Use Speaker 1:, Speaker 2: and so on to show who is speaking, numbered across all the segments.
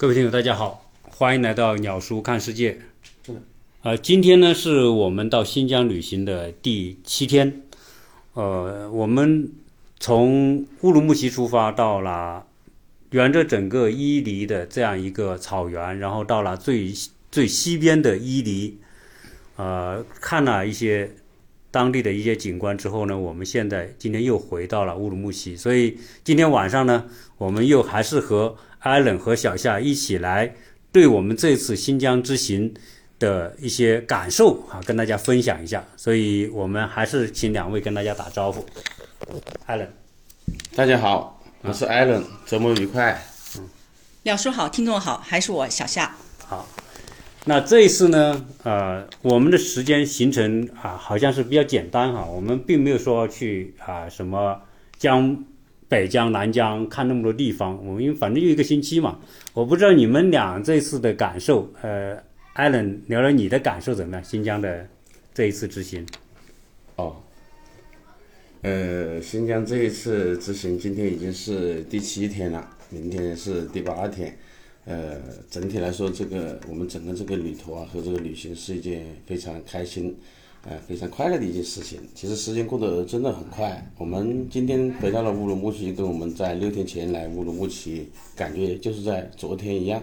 Speaker 1: 各位听友，大家好，欢迎来到鸟叔看世界。呃，今天呢是我们到新疆旅行的第七天。呃，我们从乌鲁木齐出发，到了沿着整个伊犁的这样一个草原，然后到了最最西边的伊犁，呃，看了一些当地的一些景观之后呢，我们现在今天又回到了乌鲁木齐。所以今天晚上呢，我们又还是和艾伦和小夏一起来，对我们这次新疆之行的一些感受啊，跟大家分享一下。所以我们还是请两位跟大家打招呼。艾伦，
Speaker 2: 大家好，我是艾伦，周末愉快。
Speaker 3: 嗯鸟叔好，听众好，还是我小夏。
Speaker 1: 好，那这一次呢，呃，我们的时间行程啊，好像是比较简单哈，我们并没有说去啊什么江北江、南江看那么多地方，我们因为反正就一个星期嘛，我不知道你们俩这次的感受，呃，艾伦聊聊你的感受怎么样？新疆的这一次之行，
Speaker 2: 哦，呃，新疆这一次之行今天已经是第七天了，明天是第八天。呃，整体来说，这个我们整个这个旅途啊和这个旅行是一件非常开心，呃，非常快乐的一件事情。其实时间过得真的很快。我们今天回到了乌鲁木齐，跟我们在六天前来乌鲁木齐感觉就是在昨天一样。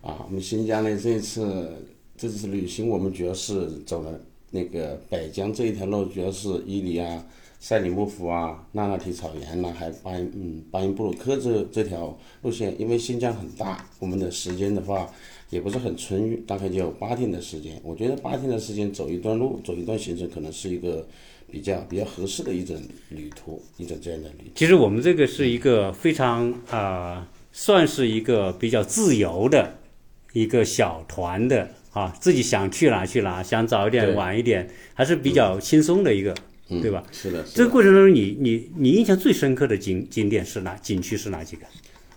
Speaker 2: 啊，我们新疆呢这一次这次旅行，我们主要是走了那个北疆这一条路，主要是伊犁啊、赛里木湖啊、那拉提草原呐、还有巴音嗯巴音布鲁克这这条路线。因为新疆很大，我们的时间的话也不是很充裕，大概就有八天的时间。我觉得八天的时间走一段路，走一段行程，可能是一个比较比较合适的一种旅途，一种这样的旅途。
Speaker 1: 其实我们这个是一个非常啊、算是一个比较自由的一个小团的啊，自己想去哪去哪，想早一点
Speaker 2: 对
Speaker 1: 晚一点，还是比较轻松的一个，对吧？
Speaker 2: 是的，是的
Speaker 1: 这个过程当中，你你你印象最深刻的景景点是哪？景区是哪几个？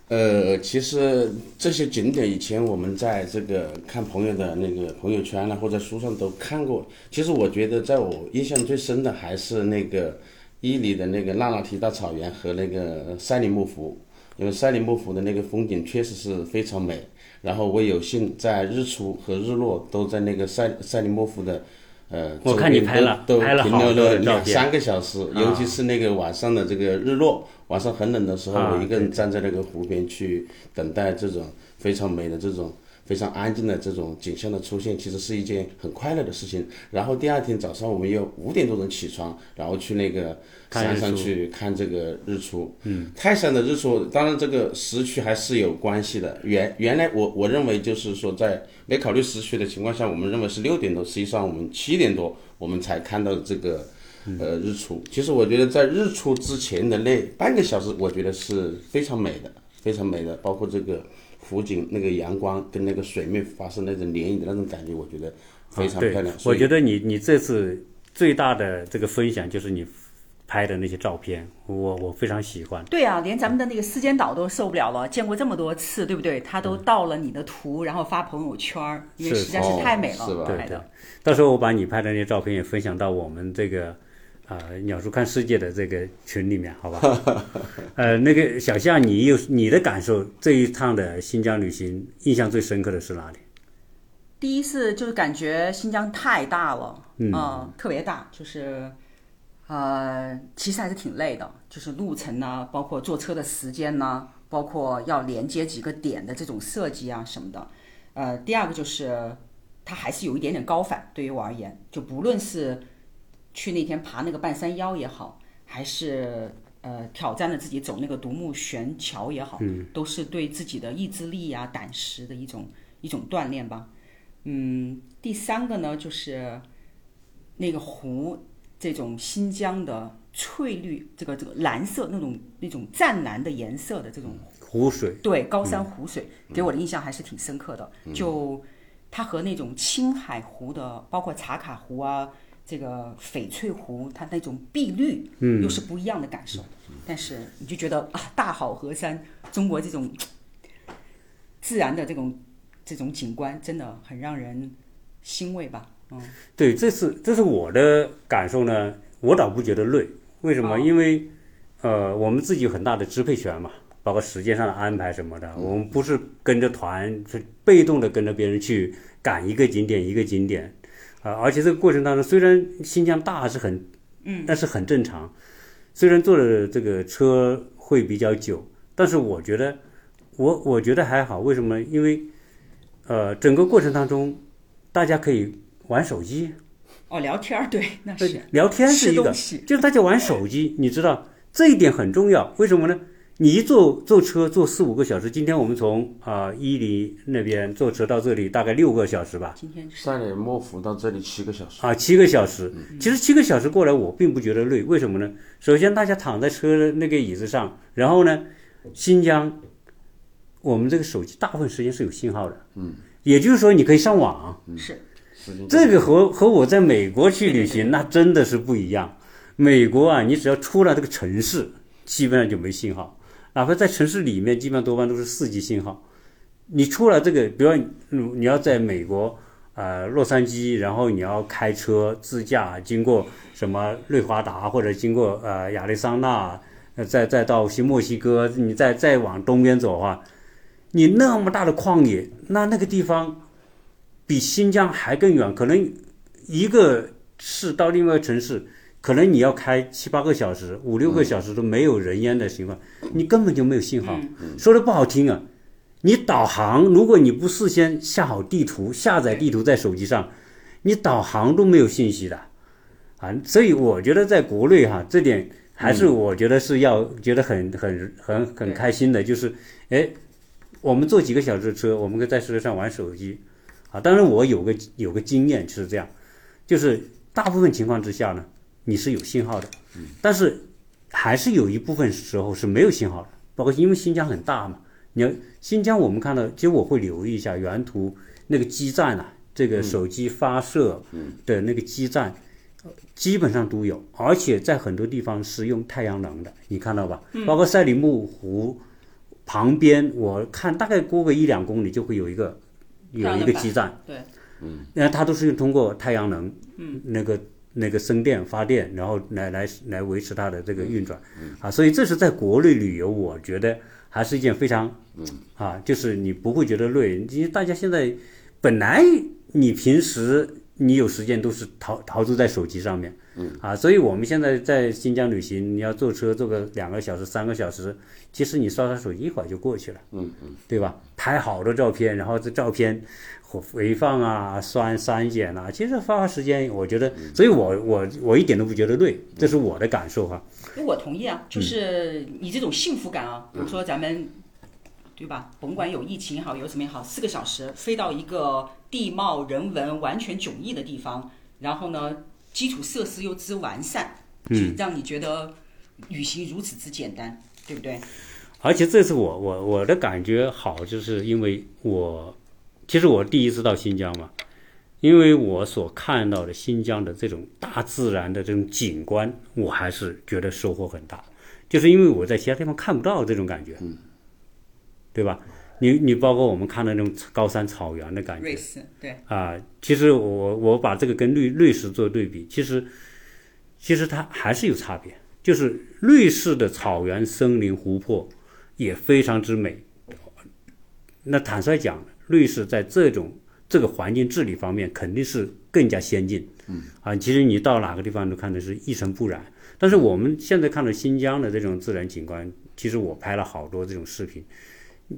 Speaker 2: 呃，其实这些景点以前我们在这个看朋友的那个朋友圈啊，或者书上都看过。其实我觉得，在我印象最深的还是那个伊犁的那个那拉提大草原和那个赛里木湖，因为赛里木湖的那个风景确实是非常美。然后我有幸在日出和日落都在那个赛赛里木湖的。呃，
Speaker 1: 我看你拍了
Speaker 2: 都都
Speaker 1: 拍了
Speaker 2: 停留
Speaker 1: 好多
Speaker 2: 了两三个小时，尤其是那个晚上的这个日落，晚上很冷的时候，
Speaker 1: 啊
Speaker 2: 我一个人站在那个湖边去等待这种非常美的这种非常安静的这种景象的出现，其实是一件很快乐的事情。然后第二天早上我们又五点多钟起床，然后去那个山上去看这个日出。嗯，泰山的日出，当然这个时区还是有关系的。原原来我我认为就是说在没考虑时区的情况下，我们认为是六点多，实际上我们七点多我们才看到这个。呃，日出，其实我觉得在日出之前的那半个小时，我觉得是非常美的，非常美的，包括这个湖景那个阳光跟那个水面发生那种涟漪的那种感觉，我觉得非常漂亮。，
Speaker 1: 我觉得你你这次最大的这个分享就是你拍的那些照片，我我非常喜欢。
Speaker 3: 对啊，连咱们的那个思间岛都受不了了，见过这么多次，对不对？他都盗了你的图，然后发朋友圈儿，因为实在是太美了，
Speaker 2: 哦是吧
Speaker 1: 对
Speaker 3: 的。，
Speaker 1: 到时候我把你拍的那些照片也分享到我们这个啊、鸟叔看世界的这个群里面，好吧？呃，那个小夏，你有你的感受，这一趟的新疆旅行印象最深刻的是哪里？
Speaker 3: 第一次就是感觉新疆太大了，嗯、特别大，就是，呃，其实还是挺累的，就是路程呢，包括坐车的时间呢，包括要连接几个点的这种设计啊什么的。呃，第二个就是它还是有一点点高反，对于我而言，就不论是去那天爬那个半山腰也好，还是呃挑战了自己走那个独木悬桥也好，都是对自己的意志力啊、胆识的一种一种锻炼吧。嗯，第三个呢，就是那个湖，这种新疆的翠绿，这个这个蓝色那种那种湛蓝的颜色的这种
Speaker 1: 湖水，
Speaker 3: 对高山湖水，给我的印象还是挺深刻的。就它和那种青海湖的，包括茶卡湖啊，这个翡翠湖，它那种碧绿，嗯又是不一样的感受。但是你就觉得啊，大好河山，中国这种自然的这种这种景观，真的很让人欣慰吧。嗯，
Speaker 1: 对，这是这是我的感受呢，我倒不觉得累，为什么？
Speaker 3: 哦
Speaker 1: 因为呃，我们自己有很大的支配权嘛，包括时间上的安排什么的，我们不是跟着团，是被动的跟着别人去赶一个景点一个景点，啊，而且这个过程当中，虽然新疆大是很，嗯，但是很正常，虽然坐的这个车会比较久，但是我觉得，我我觉得还好，为什么？因为，呃，整个过程当中，大家可以玩手机。
Speaker 3: 哦，聊天儿，对，那是
Speaker 1: 聊天是一个，就是大家玩手机，你知道这一点很重要，为什么呢？你一坐坐车坐四五个小时，今天我们从啊伊犁那边坐车到这里大概六个小时吧。
Speaker 3: 今天
Speaker 2: 三里莫府到这里七个小时。
Speaker 1: 啊，七个小时。其实七个小时过来我并不觉得累，为什么呢？首先大家躺在车的那个椅子上，然后呢，新疆，我们这个手机大部分时间是有信号的。嗯。也就是说你可以上网。
Speaker 3: 是。
Speaker 1: 这个和和我在美国去旅行那真的是不一样。美国啊，你只要出了这个城市，基本上就没信号。哪怕在城市里面，基本上多半都是四 G 信号。你出了这个，比如你要在美国，呃，洛杉矶，然后你要开车自驾，经过什么内华达或者经过呃亚利桑那，再再到新墨西哥，你再再往东边走的话，你那么大的旷野，那那个地方比新疆还更远，可能一个市到另外一个城市。可能你要开七八个小时、五六个小时都没有人烟的情况，你根本就没有信号。说的不好听啊，你导航如果你不事先下好地图、下载地图在手机上，你导航都没有信息的啊。所以我觉得在国内哈，这点还是我觉得是要觉得很很很很开心的，就是哎，我们坐几个小时的车，我们可以在车上玩手机啊。当然我有个有个经验是这样，就是大部分情况之下呢。你是有信号的，但是还是有一部分时候是没有信号的，包括因为新疆很大嘛。你要新疆，我们看到，其实我会留意一下原图那个基站啊，这个手机发射的那个基站，基本上都有，而且在很多地方是用太阳能的，你看到吧？包括赛里木湖旁边，我看大概过个一两公里就会有一个有一个基站，
Speaker 3: 对，
Speaker 1: 嗯，那它都是通过太阳能，嗯，那个。那个生电发电，然后来来来维持它的这个运转，啊，所以这是在国内旅游，我觉得还是一件非常，啊，就是你不会觉得累，因为大家现在本来你平时你有时间都是陶陶醉在手机上面，啊，所以我们现在在新疆旅行，你要坐车坐个两个小时、三个小时，其实你刷刷手机一会儿就过去了，嗯嗯，对吧？拍好多照片，然后这照片。回放啊，删删减啊，其实花花时间，我觉得，所以我我我一点都不觉得累，这是我的感受哈。
Speaker 3: 我同意啊，就是你这种幸福感啊，比如说咱们，对吧？甭管有疫情也好，有什么也好，四个小时飞到一个地貌人文完全迥异的地方，然后呢，基础设施又之完善，嗯，让你觉得旅行如此之简单，对不对？
Speaker 1: 而且这次我我我的感觉好，就是因为我。其实我第一次到新疆嘛，因为我所看到的新疆的这种大自然的这种景观，我还是觉得收获很大。就是因为我在其他地方看不到这种感觉，嗯对吧？你你包括我们看到那种高山草原的感觉，
Speaker 3: 瑞士对
Speaker 1: 啊。其实我我把这个跟瑞瑞士做对比，其实其实它还是有差别。就是瑞士的草原、森林、湖泊也非常之美。那坦率讲。瑞士在这种这个环境治理方面肯定是更加先进，嗯啊，其实你到哪个地方都看的是一尘不染。但是我们现在看到新疆的这种自然景观，其实我拍了好多这种视频，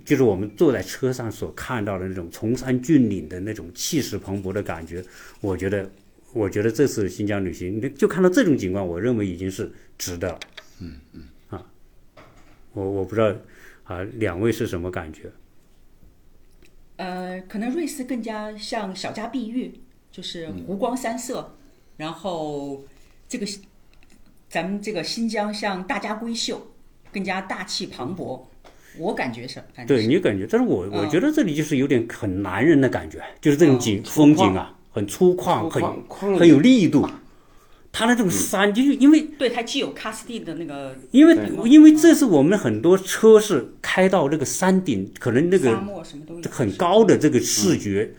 Speaker 1: 就是我们坐在车上所看到的那种崇山峻岭的那种气势磅礴的感觉，我觉得，我觉得这次新疆旅行就看到这种景观，我认为已经是值得了。嗯嗯啊，我我不知道啊，两位是什么感觉？
Speaker 3: 呃，可能瑞士更加像小家碧玉，就是湖光山色，然后这个咱们这个新疆像大家闺秀，更加大气磅礴。我感觉是，
Speaker 1: 对你感觉，但是我我觉得这里就是有点很男人的感觉，就是这种景风景啊，很粗犷，很很有力度。它的这种山，就是因为
Speaker 3: 对它既有喀斯蒂的那个，
Speaker 1: 因为因为这是我们很多车是开到那个山顶，可能那个很高的这个视觉，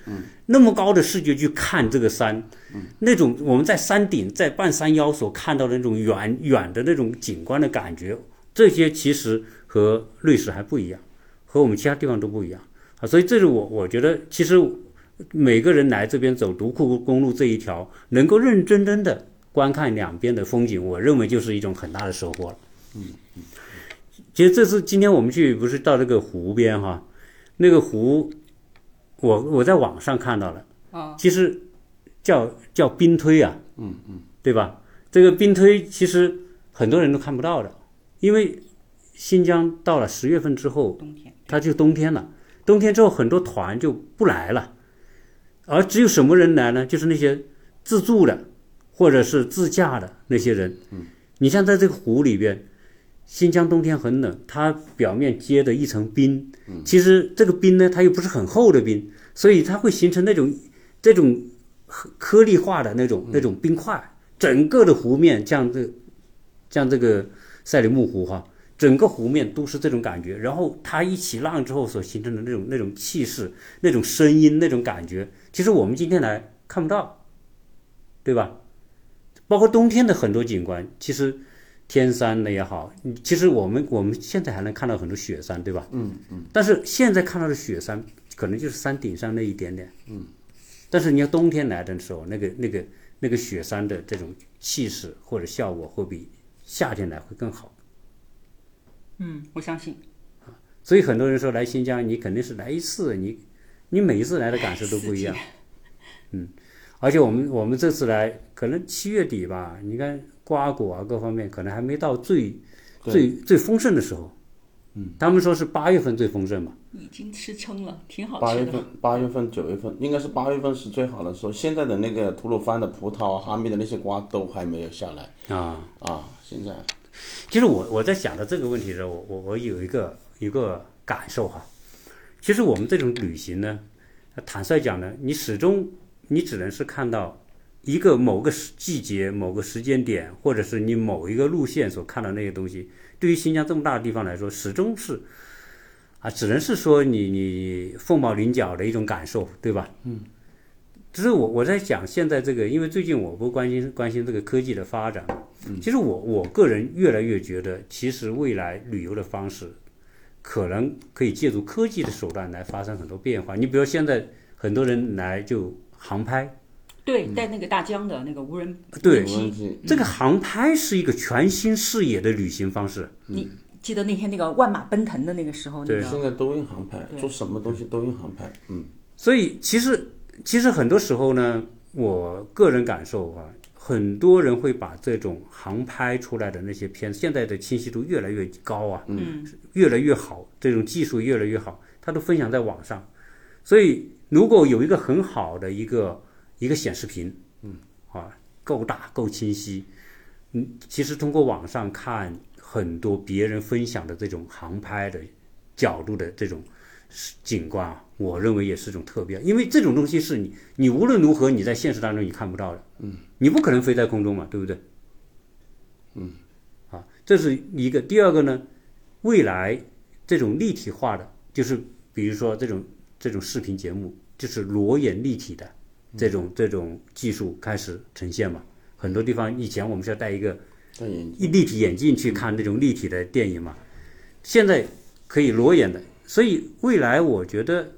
Speaker 1: 那么高的视觉去看这个山，那种我们在山顶在半山腰所看到的那种远远的那种景观的感觉，这些其实和瑞士还不一样，和我们其他地方都不一样。啊。所以这是我我觉得，其实每个人来这边走独库公路这一条，能够认认真真的观看两边的风景，我认为就是一种很大的收获了。嗯嗯。其实这次今天我们去不是到这个湖边哈，那个湖，我我在网上看到了，
Speaker 3: 啊，
Speaker 1: 其实叫叫冰推啊，
Speaker 2: 嗯嗯，
Speaker 1: 对吧？这个冰推其实很多人都看不到的，因为新疆到了十月份之后，
Speaker 3: 冬天
Speaker 1: 它就冬天了。冬天之后，很多团就不来了，而只有什么人来呢？就是那些自助的或者是自驾的那些人。
Speaker 2: 嗯，
Speaker 1: 你像在这个湖里边，新疆冬天很冷，它表面结的一层冰，其实这个冰呢，它又不是很厚的冰，所以它会形成那种这种颗颗粒化的那种那种冰块。整个的湖面，像这，像这个赛里木湖哈，整个湖面都是这种感觉。然后它一起浪之后所形成的那种那种气势、那种声音、那种感觉，其实我们今天来看不到，对吧？包括冬天的很多景观，其实天山的也好，其实我们我们现在还能看到很多雪山，对吧？
Speaker 2: 嗯嗯。
Speaker 1: 但是现在看到的雪山，可能就是山顶上那一点点。
Speaker 2: 嗯。
Speaker 1: 但是你要冬天来的时候，那个那个。那个雪山的这种气势或者效果，会比夏天来会更好。
Speaker 3: 嗯，我相信。
Speaker 1: 所以很多人说来新疆，你肯定是来一次，你你每一次来的感受都不一样。嗯，而且我们我们这次来，可能七月底吧，你看瓜果啊各方面，可能还没到最最最丰盛的时候。
Speaker 2: 嗯，
Speaker 1: 他们说是八月份最丰盛嘛。
Speaker 3: 已经吃撑了，挺好
Speaker 2: 吃的。八月份、八月份、九月份，应该是八月份是最好的时候。现在的那个吐鲁番的葡萄、哈密的那些瓜都还没有下来
Speaker 1: 啊
Speaker 2: 啊！现在，
Speaker 1: 其实我我在想到这个问题的时候，我我我有一个一个感受哈。其实我们这种旅行呢，坦率讲呢，你始终你只能是看到一个某个时季节、某个时间点，或者是你某一个路线所看到那些东西。对于新疆这么大的地方来说，始终是。啊，只能是说你你凤毛麟角的一种感受，对吧？
Speaker 2: 嗯。
Speaker 1: 只是我我在讲现在这个，因为最近我不关心关心这个科技的发展。
Speaker 2: 嗯。
Speaker 1: 其实我我个人越来越觉得，其实未来旅游的方式，可能可以借助科技的手段来发生很多变化。你比如现在很多人来就航拍。
Speaker 3: 对，带那个大疆的那个无人
Speaker 1: 对，
Speaker 3: 机。
Speaker 1: 这个航拍是一个全新视野的旅行方式。
Speaker 3: 你。记得那天那个万马奔腾的那个时候，
Speaker 1: 对，
Speaker 2: 现在都用航拍，做什么东西都用航拍，嗯。
Speaker 1: 所以其实其实很多时候呢，我个人感受啊，很多人会把这种航拍出来的那些片子，现在的清晰度越来越高啊，
Speaker 3: 嗯，
Speaker 1: 越来越好，这种技术越来越好，他都分享在网上。所以如果有一个很好的一个一个显示屏，
Speaker 2: 嗯，
Speaker 1: 啊，够大够清晰，嗯，其实通过网上看。很多别人分享的这种航拍的角度的这种景观啊，我认为也是一种特别，因为这种东西是你你无论如何你在现实当中你看不到的，
Speaker 2: 嗯，
Speaker 1: 你不可能飞在空中嘛，对不对？
Speaker 2: 嗯，
Speaker 1: 啊，这是一个。第二个呢，未来这种立体化的，就是比如说这种这种视频节目，就是裸眼立体的这种这种技术开始呈现嘛。很多地方以前我们是要戴一个。一立体眼镜去看那种立体的电影嘛，现在可以裸眼的，所以未来我觉得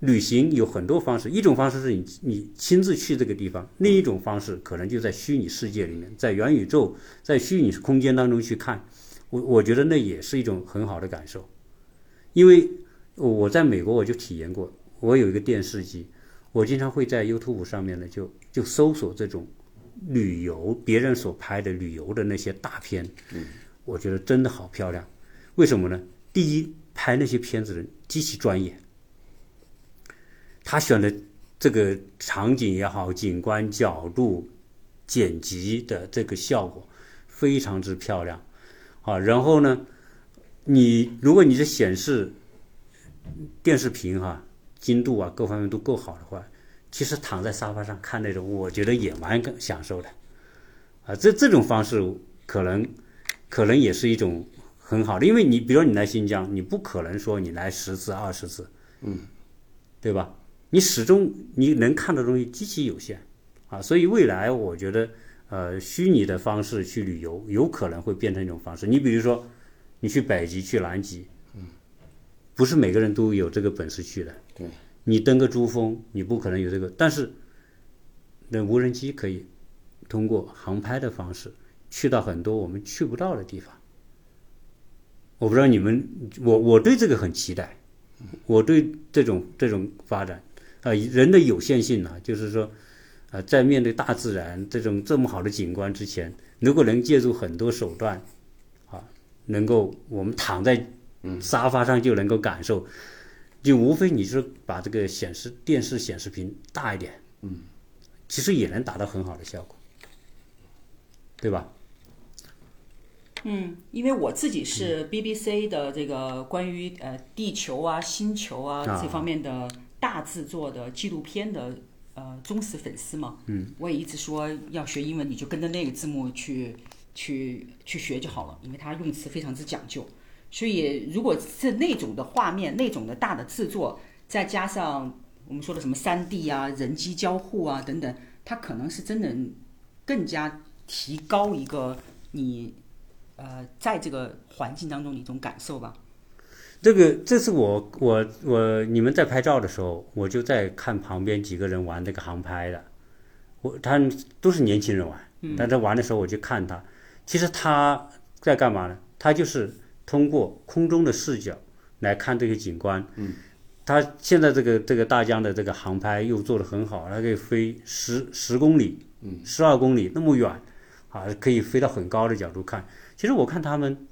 Speaker 1: 旅行有很多方式，一种方式是你你亲自去这个地方，另一种方式可能就在虚拟世界里面，在元宇宙，在虚拟空间当中去看，我我觉得那也是一种很好的感受，因为我在美国我就体验过，我有一个电视机，我经常会在 YouTube 上面呢就就搜索这种。旅游别人所拍的旅游的那些大片，
Speaker 2: 嗯，
Speaker 1: 我觉得真的好漂亮。为什么呢？第一，拍那些片子的人极其专业，他选的这个场景也好，景观角度、剪辑的这个效果非常之漂亮啊。然后呢，你如果你是显示电视屏哈精度啊各方面都够好的话。其实躺在沙发上看那种，我觉得也蛮享受的，啊，这这种方式可能可能也是一种很好的，因为你比如说你来新疆，你不可能说你来十次二十次，
Speaker 2: 嗯，
Speaker 1: 对吧？你始终你能看的东西极其有限，啊，所以未来我觉得，呃，虚拟的方式去旅游有可能会变成一种方式。你比如说，你去北极、去南极，嗯不是每个人都有这个本事去的。
Speaker 2: 对，
Speaker 1: 你登个珠峰，你不可能有这个，但是那无人机可以通过航拍的方式去到很多我们去不到的地方。我不知道你们，我我对这个很期待，我对这种这种发展啊、人的有限性呢、就是说，啊、在面对大自然这种这么好的景观之前，如果能借助很多手段，啊，能够我们躺在沙发上就能够感受，就无非你是把这个显示电视显示屏大一点，嗯，其实也能达到很好的效果，对吧？
Speaker 3: 嗯，因为我自己是 BBC 的这个关于呃地球啊、星球啊
Speaker 1: 啊
Speaker 3: 这方面的大制作的纪录片的呃忠实粉丝嘛。嗯，我也一直说要学英文，你就跟着那个字幕去去去学就好了，因为它用词非常之讲究。所以如果是那种的画面、那种的大的制作，再加上我们说的什么三 D 啊、人机交互啊等等，它可能是真的更加提高一个你呃在这个环境当中的一种感受吧。
Speaker 1: 这个这次我我我你们在拍照的时候，我就在看旁边几个人玩这个航拍的，我他都是年轻人玩，但在玩的时候我就看他，其实他在干嘛呢？他就是通过空中的视角来看这些景观。嗯，他现在这个这个大疆的这个航拍又做得很好，它可以飞十十公里，嗯，十二公里那么远，啊，可以飞到很高的角度看。其实我看他们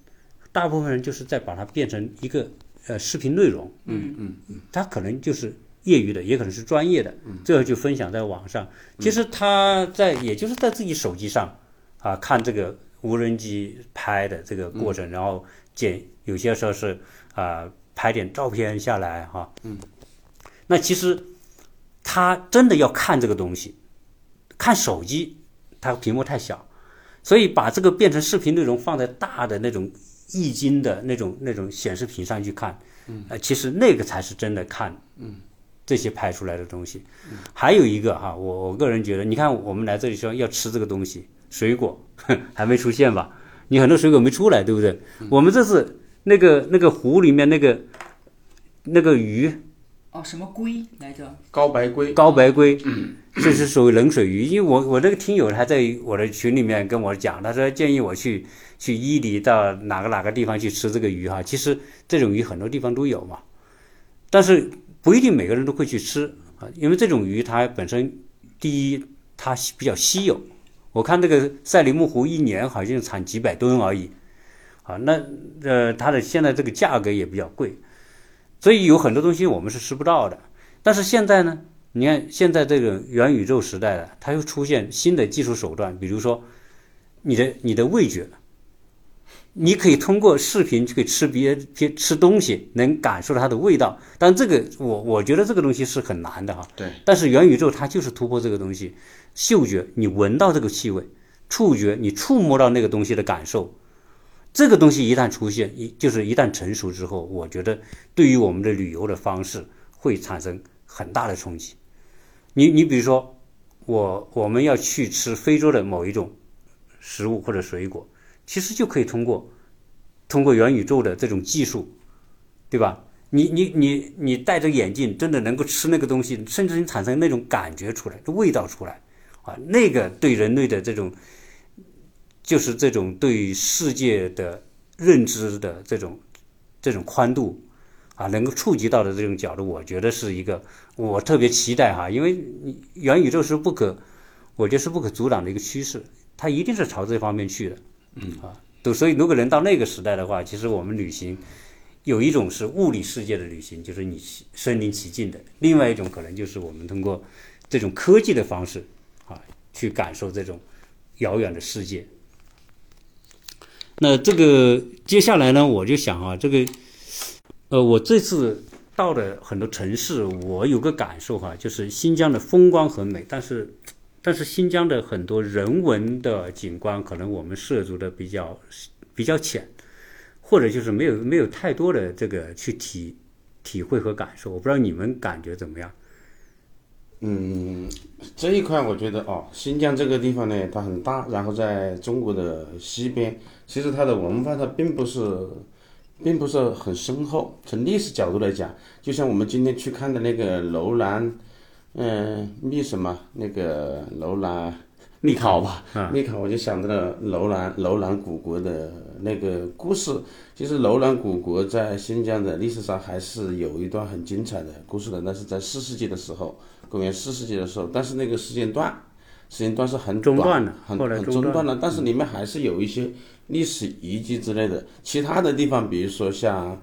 Speaker 1: 大部分人就是在把它变成一个呃视频内容，嗯嗯嗯，他可能就是业余的，也可能是专业的，最后就分享在网上。其实他在也就是在自己手机上啊看这个无人机拍的这个过程，然后剪有些时候是啊拍点照片下来哈，嗯，那其实他真的要看这个东西，看手机，它屏幕太小。所以把这个变成视频内容放在大的那种液晶的那种那种显示屏上去看，嗯，呃，其实那个才是真的看，嗯，这些拍出来的东西。还有一个哈，我我个人觉得，你看我们来这里说要吃这个东西，水果 还没出现吧？你很多水果没出来，对不对？我们这次那个那个湖里面那个那个鱼
Speaker 3: 哦，什么龟来着？
Speaker 2: 高白龟，
Speaker 1: 高白龟，这是属于冷水鱼。因为我我那个听友还在我的群里面跟我讲，他说建议我去去伊犁到哪个哪个地方去吃这个鱼哈。其实这种鱼很多地方都有嘛，但是不一定每个人都会去吃啊，因为这种鱼它本身第一它比较稀有，我看这个赛里木湖一年好像产几百吨而已，啊，那呃它的现在这个价格也比较贵。所以有很多东西我们是吃不到的，但是现在呢，你看现在这个元宇宙时代了，它又出现新的技术手段，比如说你的你的味觉，你可以通过视频去吃别别吃东西，能感受到它的味道。但这个我我觉得这个东西是很难的哈。
Speaker 2: 对。
Speaker 1: 但是元宇宙它就是突破这个东西，嗅觉你闻到这个气味，触觉你触摸到那个东西的感受。这个东西一旦出现，一就是一旦成熟之后，我觉得对于我们的旅游的方式会产生很大的冲击。你你比如说，我我们要去吃非洲的某一种食物或者水果，其实就可以通过通过元宇宙的这种技术，对吧？你你你你戴着眼镜，真的能够吃那个东西，甚至你产生那种感觉出来，味道出来，啊，那个对人类的这种。就是这种对世界的认知的这种这种宽度啊，能够触及到的这种角度，我觉得是一个我特别期待哈，因为元宇宙是不可，我觉得是不可阻挡的一个趋势，它一定是朝这方面去的，嗯啊，都所以如果能到那个时代的话，其实我们旅行有一种是物理世界的旅行，就是你身临其境的；另外一种可能就是我们通过这种科技的方式啊，去感受这种遥远的世界。那这个接下来呢，我就想啊，这个，呃，我这次到的很多城市，我有个感受哈，就是新疆的风光很美，但是，但是新疆的很多人文的景观，可能我们涉足的比较比较浅，或者就是没有没有太多的这个去体体会和感受。我不知道你们感觉怎么样？
Speaker 2: 嗯，这一块我觉得哦，新疆这个地方呢，它很大，然后在中国的西边，其实它的文化它并不是并不是很深厚。从历史角度来讲，就像我们今天去看的那个楼兰，嗯，密什么那个楼兰密考吧，密考，我就想到了楼兰楼兰古国的那个故事。其实楼兰古国在新疆的历史上还是有一段很精彩的故事的，那是在四世纪的时候，公元四世纪的时候，但是那个时间段。时间段是很短
Speaker 1: 的，
Speaker 2: 很很中断的，但是里面还是有一些历史遗迹之类的。其他的地方，比如说像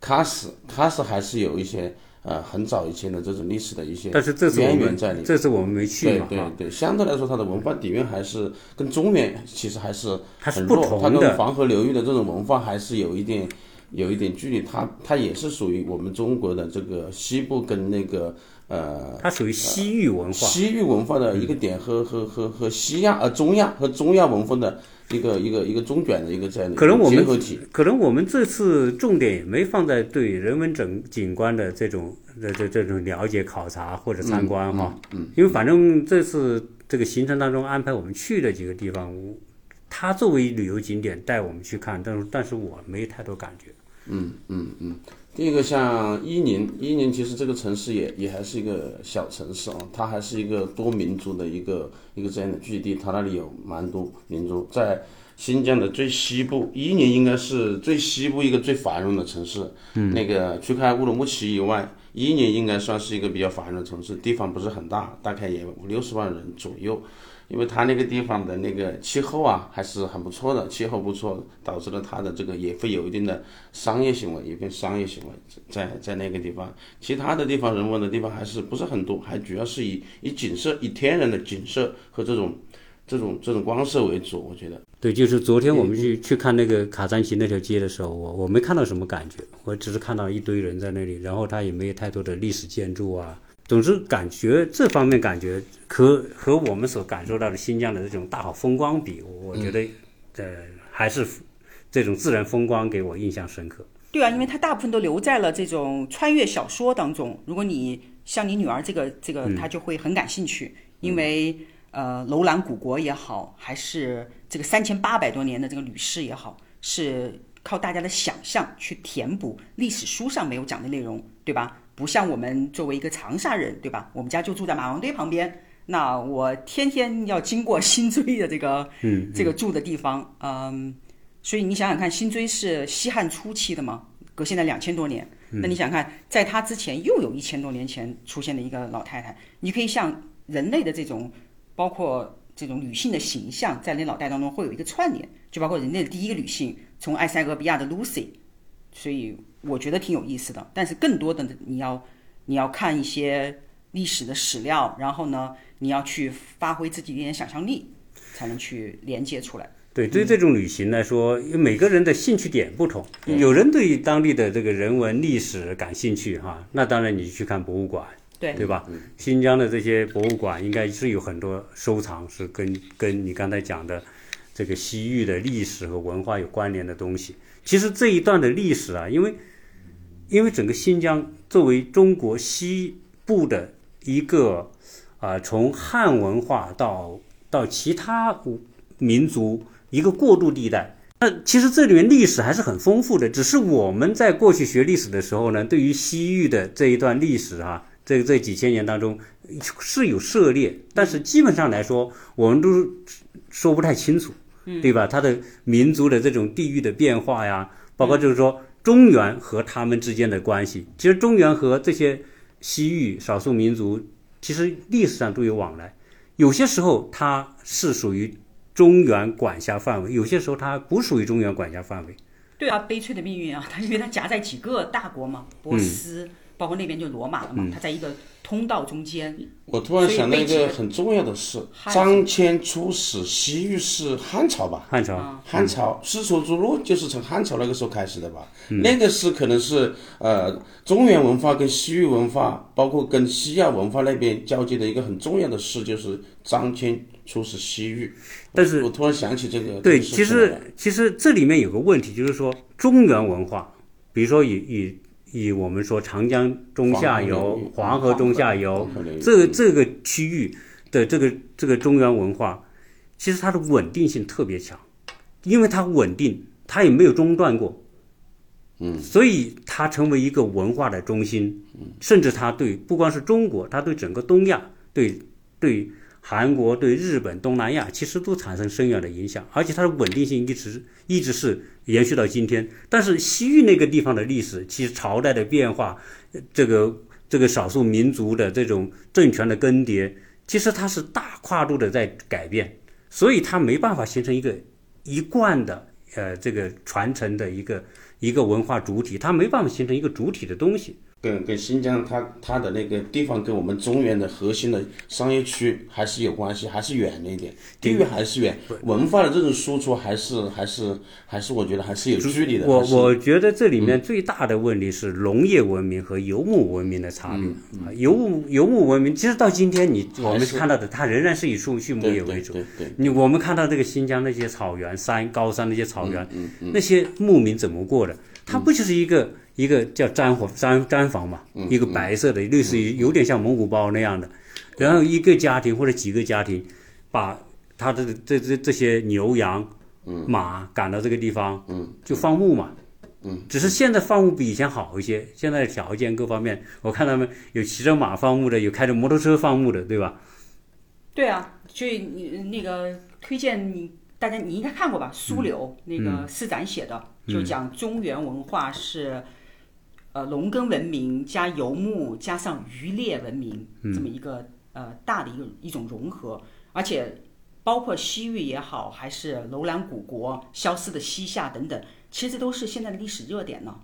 Speaker 2: 喀什，喀什还是有一些呃很早以前的这种历史的一些渊源在里面。
Speaker 1: 这次我们没去
Speaker 2: 嘛？对对对，相对来说，它的文化底蕴还是跟中原其实还是很
Speaker 1: 弱。
Speaker 2: 它跟黄河流域的这种文化还是有一点有一点距离。它它也是属于我们中国的这个西部跟那个。呃，
Speaker 1: 它属于西域文化，
Speaker 2: 西域文化的一个点和和和和西亚呃中亚和中亚文化的一个一个一个中卷的一个这样的结合体。
Speaker 1: 可能我们这次重点也没放在对人文整景观的这种这这这种了解考察或者参观哈，
Speaker 2: 嗯，
Speaker 1: 因为反正这次这个行程当中安排我们去的几个地方，它作为旅游景点带我们去看，但是但是我没太多感觉。
Speaker 2: 嗯嗯嗯。第一个像伊宁，伊宁其实这个城市也也还是一个小城市啊，它还是一个多民族的一个一个这样的聚集地，它那里有蛮多民族。在新疆的最西部，伊宁应该是最西部一个最繁荣的城市。嗯，那个除开乌鲁木齐以外，伊宁应该算是一个比较繁荣的城市，地方不是很大，大概也五六十万人左右。因为它那个地方的那个气候啊，还是很不错的，气候不错，导致了它的这个也会有一定的商业行为，一片商业行为在在那个地方。其他的地方人文的地方还是不是很多，还主要是以以景色、以天然的景色和这种这种这种光色为主。我觉得，
Speaker 1: 对，就是昨天我们去去看那个卡赞奇那条街的时候，我我没看到什么感觉，我只是看到一堆人在那里，然后它也没有太多的历史建筑啊。总之，感觉这方面感觉和和我们所感受到的新疆的这种大好风光比，我觉得，呃，还是这种自然风光给我印象深刻。
Speaker 3: 对啊，因为它大部分都留在了这种穿越小说当中。如果你像你女儿这个这个，她就会很感兴趣，因为呃，楼兰古国也好，还是这个三千八百多年的这个吕氏也好，是靠大家的想象去填补历史书上没有讲的内容，对吧？不像我们作为一个长沙人，对吧？我们家就住在马王堆旁边，那我天天要经过新追的这个，
Speaker 1: 嗯，
Speaker 3: 这个住的地方，嗯，所以你想想看，新追是西汉初期的嘛，隔现在两千多年，那你想看，在他之前又有一千多年前出现的一个老太太，你可以像人类的这种，包括这种女性的形象，在你脑袋当中会有一个串联，就包括人类的第一个女性，从埃塞俄比亚的 Lucy，所以。我觉得挺有意思的，但是更多的你要，你要看一些历史的史料，然后呢，你要去发挥自己一点想象力，才能去连接出来。
Speaker 1: 对，对这种旅行来说，每个人的兴趣点不同，有人对当地的这个人文历史感兴趣哈，那当然你去看博物馆，
Speaker 3: 对
Speaker 1: 对吧？新疆的这些博物馆应该是有很多收藏，是跟跟你刚才讲的这个西域的历史和文化有关联的东西。其实这一段的历史啊，因为因为整个新疆作为中国西部的一个啊，从汉文化到到其他民族一个过渡地带，那其实这里面历史还是很丰富的。只是我们在过去学历史的时候呢，对于西域的这一段历史啊，这这几千年当中是有涉猎，但是基本上来说，我们都说不太清楚，对吧？它的民族的这种地域的变化呀，包括就是说。中原和他们之间的关系，其实中原和这些西域少数民族，其实历史上都有往来。有些时候它是属于中原管辖范围，有些时候它不属于中原管辖范围。
Speaker 3: 对啊，悲催的命运啊，它因为它夹在几个大国嘛，波斯，包括那边就罗马了嘛，它在一个。通道中间，
Speaker 2: 我突然想到一个很重要的事：张骞出使西域是汉朝吧？
Speaker 1: 汉朝，
Speaker 2: 汉朝丝绸之路就是从汉朝那个时候开始的吧？那个是可能是呃中原文化跟西域文化，包括跟西亚文化那边交接的一个很重要的事，就是张骞出使西域。
Speaker 1: 但是
Speaker 2: 我突然想起这个，
Speaker 1: 对，其实其实这里面有个问题，就是说中原文化，比如说以以。以我们说长江中下游、黄河中下游这个这个区域的这个这个中原文化，其实它的稳定性特别强，因为它稳定，它也没有中断过。
Speaker 2: 嗯，
Speaker 1: 所以它成为一个文化的中心，甚至它对不光是中国，它对整个东亚，对对韩国、对日本、东南亚，其实都产生深远的影响，而且它的稳定性一直一直是延续到今天。但是西域那个地方的历史，其实朝代的变化，这个这个少数民族的这种政权的更迭，其实它是大跨度的在改变，所以它没办法形成一个一贯的呃这个传承的一个。一个文化主体，它没办法形成一个主体的东西。
Speaker 2: 跟跟新疆它它的那个地方跟我们中原的核心的商业区还是有关系，还是远了一点，地域还是远，文化的这种输出还是还是还是我觉得还是有距离的。
Speaker 1: 我我觉得这里面最大的问题是农业文明和游牧文明的差别。啊，游牧游牧文明其实到今天你我们看到的，它仍然是以畜畜牧业为主。
Speaker 2: 对对。
Speaker 1: 你我们看到这个新疆那些草原山高山那些草原，那些牧民怎么过的？它不就是一个？一个叫毡房毡毡房嘛，一个白色的，类似于有点像蒙古包那样的，然后一个家庭或者几个家庭，把他的这这这些牛羊、马赶到这个地方，就放牧嘛。只是现在放牧比以前好一些，现在的条件各方面，我看他们有骑着马放牧的，有开着摩托车放牧的，对吧？
Speaker 3: 对啊，所以你那个推荐你大家你应该看过吧？苏柳那个施展写的，就讲中原文化是。呃，农耕文明加游牧加上渔猎文明，这么一个呃大的一个一种融合，而且包括西域也好，还是楼兰古国、消失的西夏等等，其实都是现在的历史热点呢。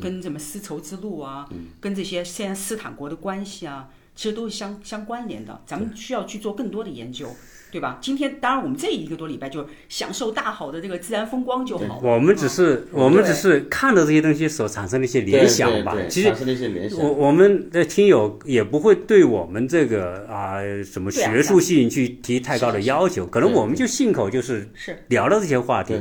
Speaker 3: 跟什么丝绸之路啊，跟这些现在斯坦国的关系啊，其实都是相相关联的。咱们需要去做更多的研究。对吧？今天当然，我们这一个多礼拜就享受大好的这个自然风光就好。
Speaker 1: 我们只是我们只是看到这些东西所产生的一些联想吧。其实我我们的听友也不会对我们这个啊什么学术性去提太高的要求，可能我们就信口就是聊了这些话题。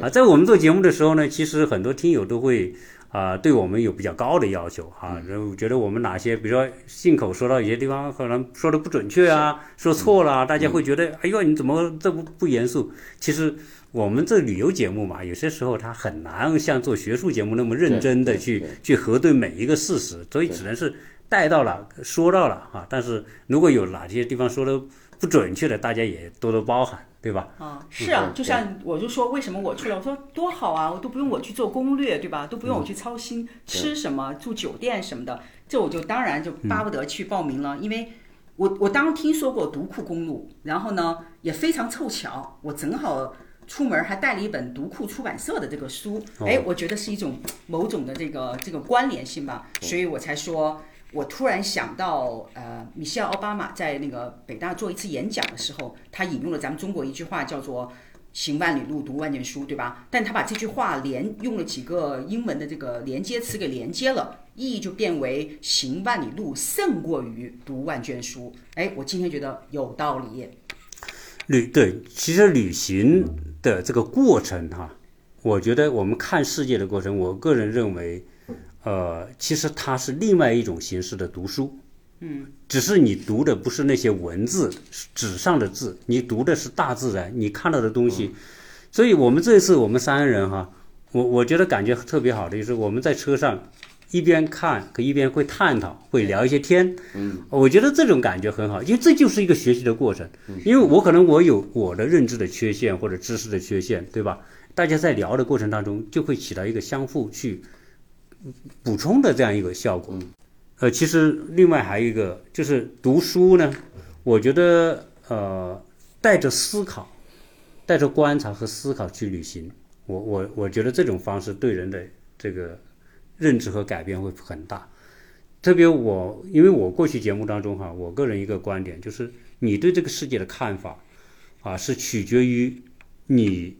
Speaker 1: 啊，在我们做节目的时候呢，其实很多听友都会。啊，对我们有比较高的要求哈，然后觉得我们哪些，比如说信口说到一些地方可能说的不准确啊，说错了，大家会觉得，哎呦，你怎么这不不严肃？其实我们这旅游节目嘛，有些时候它很难像做学术节目那么认真的去去核对每一个事实，所以只能是带到了说到了哈，但是如果有哪些地方说的不准确的，大家也多多包涵。对吧？
Speaker 3: 啊，是啊，就像我就说，为什么我出来？我说多好啊，我都不用我去做攻略，对吧？都不用我去操心吃什么、住酒店什么的，这我就当然就巴不得去报名了。因为我我当听说过独库公路，然后呢也非常凑巧，我正好出门还带了一本独库出版社的这个书，哎，我觉得是一种某种的这个这个关联性吧，所以我才说。我突然想到，呃，米歇尔奥巴马在那个北大做一次演讲的时候，他引用了咱们中国一句话，叫做“行万里路，读万卷书”，对吧？但他把这句话连用了几个英文的这个连接词给连接了，意义就变为“行万里路胜过于读万卷书”。哎，我今天觉得有道理。
Speaker 1: 旅对，其实旅行的这个过程哈，我觉得我们看世界的过程，我个人认为。呃，其实它是另外一种形式的读书，
Speaker 3: 嗯，
Speaker 1: 只是你读的不是那些文字纸上的字，你读的是大自然，你看到的东西。所以，我们这次我们三个人哈，我我觉得感觉特别好的就是我们在车上一边看，可一边会探讨，会聊一些天。
Speaker 2: 嗯，
Speaker 1: 我觉得这种感觉很好，因为这就是一个学习的过程。因为我可能我有我的认知的缺陷或者知识的缺陷，对吧？大家在聊的过程当中就会起到一个相互去。补充的这样一个效果，呃，其实另外还有一个就是读书呢，我觉得呃带着思考，带着观察和思考去旅行，我我我觉得这种方式对人的这个认知和改变会很大。特别我因为我过去节目当中哈，我个人一个观点就是，你对这个世界的看法啊，是取决于你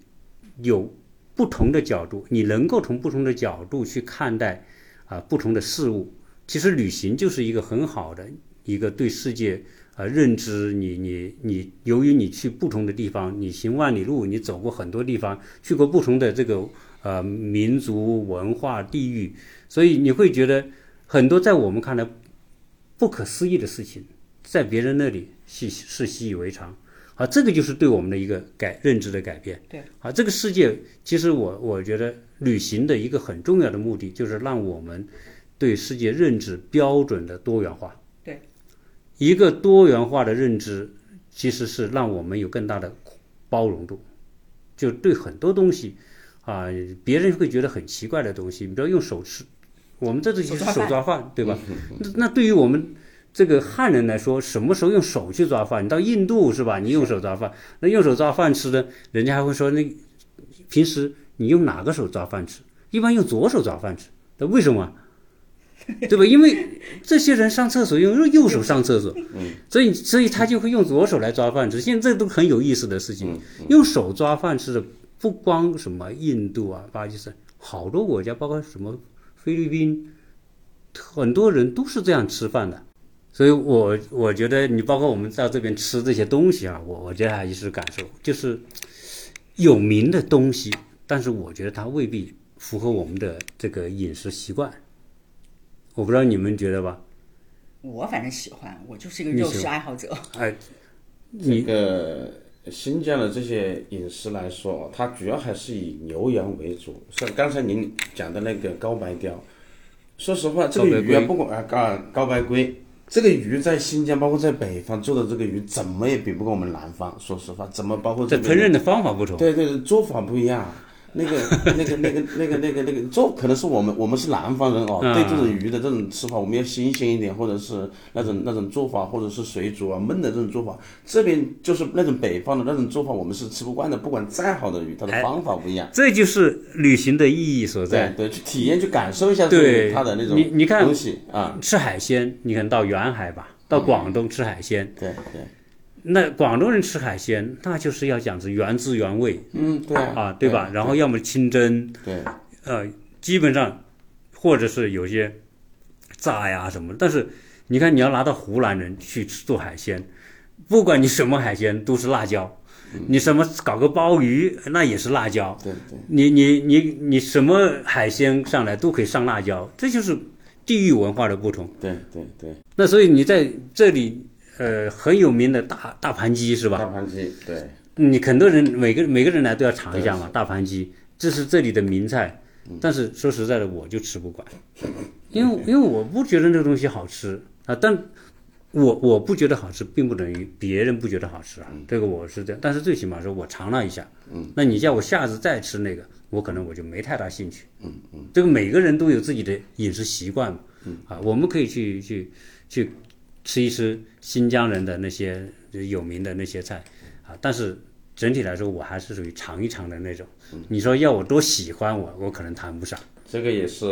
Speaker 1: 有。不同的角度，你能够从不同的角度去看待啊不同的事物。其实旅行就是一个很好的一个对世界啊认知。你你你，由于你去不同的地方，你行万里路，你走过很多地方，去过不同的这个呃民族文化地域，所以你会觉得很多在我们看来不可思议的事情，在别人那里是是习以为常。啊，这个就是对我们的一个改认知的改变。
Speaker 3: 对，
Speaker 1: 啊，这个世界其实我我觉得旅行的一个很重要的目的就是让我们对世界认知标准的多元化。
Speaker 3: 对，
Speaker 1: 一个多元化的认知其实是让我们有更大的包容度，就对很多东西啊，别人会觉得很奇怪的东西，你比如用手吃，我们这里就是手抓饭，对吧？那那对于我们。这个汉人来说，什么时候用手去抓饭？你到印度是吧？你用手抓饭，那用手抓饭吃的，人家还会说那平时你用哪个手抓饭吃？一般用左手抓饭吃，那为什么？对吧？因为这些人上厕所用右手上厕所，所以所以他就会用左手来抓饭吃。现在这都很有意思的事情，用手抓饭吃的不光什么印度啊、巴基斯坦，好多国家，包括什么菲律宾，很多人都是这样吃饭的。所以，我我觉得你包括我们到这边吃这些东西啊，我我觉得还是感受，就是有名的东西，但是我觉得它未必符合我们的这个饮食习惯。我不知道你们觉得吧？
Speaker 3: 我反正喜欢，我就是一个肉食爱好者。
Speaker 1: 哎，
Speaker 2: 这个新疆的这些饮食来说，它主要还是以牛羊为主。像刚才您讲的那个高白雕，说实话，这个鱼啊，不管啊高高白龟。这个鱼在新疆，包括在北方做的这个鱼，怎么也比不过我们南方。说实话，怎么包括
Speaker 1: 这烹饪的方法不同，
Speaker 2: 对对，做法不一样。那个、那个、那个、那个、那个、那个做，可能是我们我们是南方人哦，对这种鱼的这种吃法，我们要新鲜一点，或者是那种那种做法，或者是水煮啊、焖的这种做法。这边就是那种北方的那种做法，我们是吃不惯的。不管再好的鱼，它的方法不一样。
Speaker 1: 这就是旅行的意义所在。
Speaker 2: 对，去体验、去感受一下
Speaker 1: 对
Speaker 2: 它的那种
Speaker 1: 你你看
Speaker 2: 东西啊，
Speaker 1: 吃海鲜，你看到远海吧，到广东吃海鲜，
Speaker 2: 对对。
Speaker 1: 那广东人吃海鲜，那就是要讲是原汁原味，
Speaker 2: 嗯，对
Speaker 1: 啊，对吧？然后要么清蒸，
Speaker 2: 对，
Speaker 1: 呃，基本上，或者是有些炸呀什么。但是你看，你要拿到湖南人去做海鲜，不管你什么海鲜都是辣椒，你什么搞个鲍鱼那也是辣椒，
Speaker 2: 对对，
Speaker 1: 你你你你什么海鲜上来都可以上辣椒，这就是地域文化的不同。
Speaker 2: 对对对。
Speaker 1: 那所以你在这里。呃，很有名的大大盘鸡是吧？
Speaker 2: 大盘鸡，对。
Speaker 1: 你很多人每个每个人来都要尝一下嘛，大盘鸡，这是这里的名菜。但是说实在的，我就吃不惯，因为因为我不觉得这个东西好吃啊。但我我不觉得好吃，并不等于别人不觉得好吃啊。这个我是这样，但是最起码说我尝了一下。
Speaker 2: 嗯。
Speaker 1: 那你叫我下次再吃那个，我可能我就没太大兴趣。
Speaker 2: 嗯嗯。
Speaker 1: 这个每个人都有自己的饮食习惯嘛。
Speaker 2: 嗯。
Speaker 1: 啊，我们可以去去去。吃一吃新疆人的那些有名的那些菜，啊，但是整体来说，我还是属于尝一尝的那种。你说要我多喜欢我，我可能谈不上。
Speaker 2: 这个也是，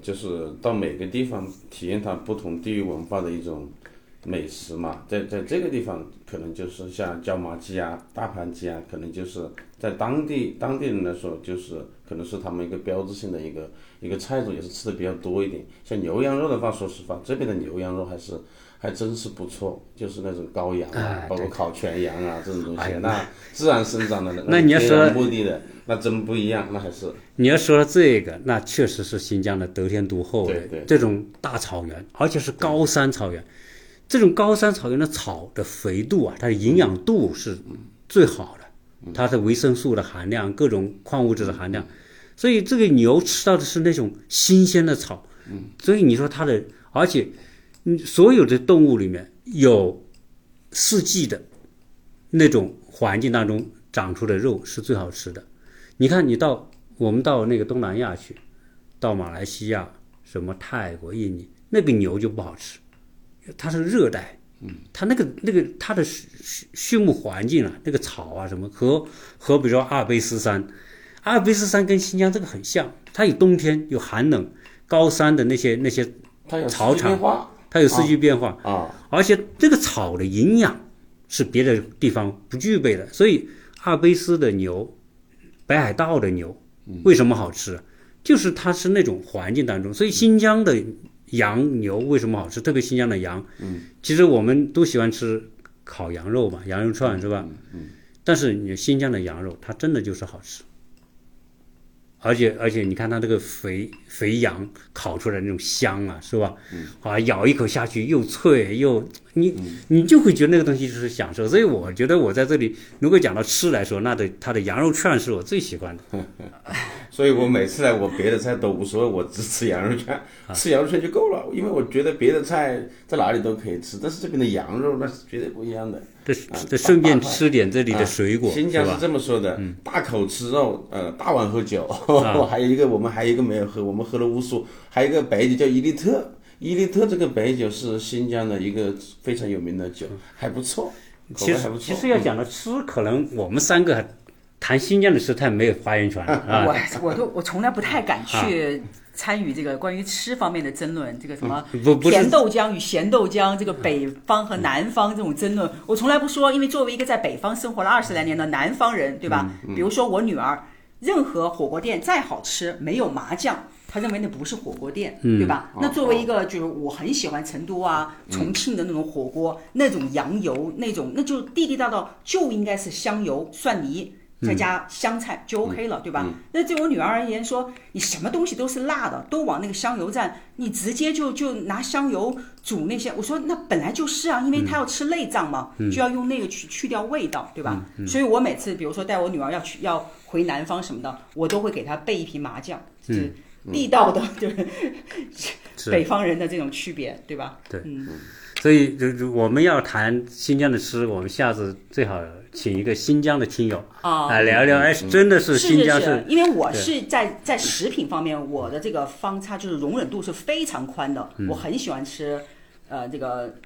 Speaker 2: 就是到每个地方体验它不同地域文化的一种美食嘛。在在这个地方，可能就是像椒麻鸡啊、大盘鸡啊，可能就是在当地当地人来说，就是可能是他们一个标志性的一个一个菜种，也是吃的比较多一点。像牛羊肉的话，说实话，这边的牛羊肉还是。还真是不错，就是那种羔羊啊，包括烤全羊啊这种东西，那自然生长的，
Speaker 1: 那你要说
Speaker 2: 目的的，那真不一样，那还是。
Speaker 1: 你要说这个，那确实是新疆的得天独厚的这种大草原，而且是高山草原，这种高山草原的草的肥度啊，它的营养度是最好的，它的维生素的含量，各种矿物质的含量，所以这个牛吃到的是那种新鲜的草，所以你说它的，而且。嗯，所有的动物里面有四季的那种环境当中长出的肉是最好吃的。你看，你到我们到那个东南亚去，到马来西亚、什么泰国、印尼，那个牛就不好吃，它是热带，嗯，它那个那个它的畜畜牧环境啊，那个草啊什么，和和比如说阿尔卑斯山，阿尔卑斯山跟新疆这个很像，它有冬天有寒冷，高山的那些那些草场。它有四季变化
Speaker 2: 啊，
Speaker 1: 而且这个草的营养是别的地方不具备的，所以阿尔卑斯的牛、北海道的牛为什么好吃？就是它是那种环境当中，所以新疆的羊牛为什么好吃？特别新疆的羊，
Speaker 2: 嗯，
Speaker 1: 其实我们都喜欢吃烤羊肉嘛，羊肉串是吧？
Speaker 2: 嗯，
Speaker 1: 但是你新疆的羊肉它真的就是好吃，而且而且你看它这个肥肥羊烤出来那种香啊，是吧？嗯，啊，咬一口下去又脆又你你就会觉得那个东西就是享受。所以我觉得我在这里如果讲到吃来说，那的它的羊肉串是我最喜欢的。
Speaker 2: 所以我每次来，我别的菜都无所谓，我只吃羊肉串，吃羊肉串就够了。因为我觉得别的菜在哪里都可以吃，但是这边的羊肉那是绝对不一样的。
Speaker 1: 这这顺便吃点这里的水果，
Speaker 2: 新疆是这么说的：大口吃肉，呃，大碗喝酒。还有一个，我们还有一个没有喝，我们喝了乌苏，还有一个白酒叫伊利特。伊利特这个白酒是新疆的一个非常有名的酒，还不错，
Speaker 1: 其实其实要讲到吃，可能我们三个谈新疆的事太没有发言权啊。
Speaker 3: 我我都我从来不太敢去。参与这个关于吃方面的争论，这个什么甜豆浆与咸豆浆，这个北方和南方这种争论，我从来不说，因为作为一个在北方生活了二十来年的南方人，对吧？比如说我女儿，任何火锅店再好吃，没有麻酱，他认为那不是火锅店，对吧？那作为一个就是我很喜欢成都啊、重庆的那种火锅，那种羊油，那种那就地地道道就应该是香油、蒜泥。再加香菜就 OK 了，对吧？那对我女儿而言，说你什么东西都是辣的，都往那个香油蘸，你直接就就拿香油煮那些。我说那本来就是啊，因为她要吃内脏嘛，就要用那个去去掉味道，对吧？所以我每次比如说带我女儿要去要回南方什么的，我都会给她备一瓶麻酱，就是地道的，就是北方人的这种区别，对吧？
Speaker 1: 对，嗯。所以就就我们要谈新疆的吃，我们下次最好。请一个新疆的亲友啊来聊聊，哎，真的
Speaker 3: 是
Speaker 1: 新疆
Speaker 3: 是，因为我是在在食品方面，我的这个方差就是容忍度是非常宽的。我很喜欢吃，呃，这个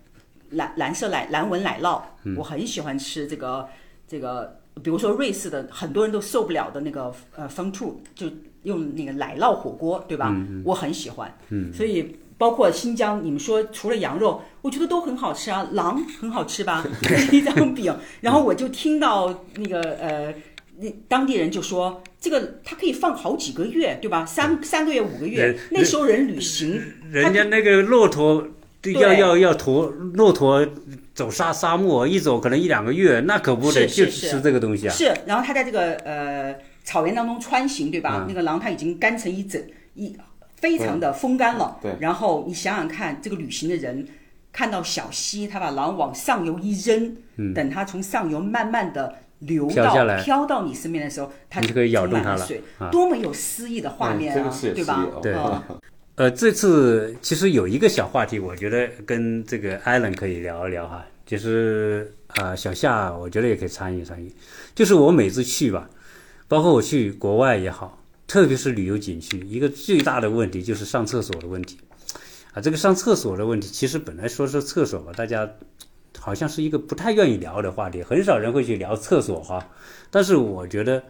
Speaker 3: 蓝蓝色奶蓝纹奶酪，我很喜欢吃这个这个，比如说瑞士的很多人都受不了的那个呃风兔，就用那个奶酪火锅，对吧？我很喜欢，所以。包括新疆，你们说除了羊肉，我觉得都很好吃啊。狼很好吃吧？一张饼，然后我就听到那个呃，那当地人就说，这个它可以放好几个月，对吧？三三个月、五个月，那时候人旅行，
Speaker 1: 人家那个骆驼要要要驮骆驼走沙沙漠，一走可能一两个月，那可不得就吃这个东西啊。
Speaker 3: 是，然后他在这个呃草原当中穿行，对吧？那个狼它已经干成一整一。非常的风干了，
Speaker 2: 对。
Speaker 3: 然后你想想看，这个旅行的人看到小溪，他把狼往上游一扔，等它从上游慢慢的流到飘到你身边的时候，它
Speaker 1: 就可以咬住它了。
Speaker 3: 多么有诗意的画面啊，对吧？
Speaker 1: 对。呃，这次其实有一个小话题，我觉得跟这个艾伦可以聊一聊哈，就是啊，小夏，我觉得也可以参与参与。就是我每次去吧，包括我去国外也好。特别是旅游景区，一个最大的问题就是上厕所的问题，啊，这个上厕所的问题，其实本来说是厕所吧，大家好像是一个不太愿意聊的话题，很少人会去聊厕所哈。但是我觉得，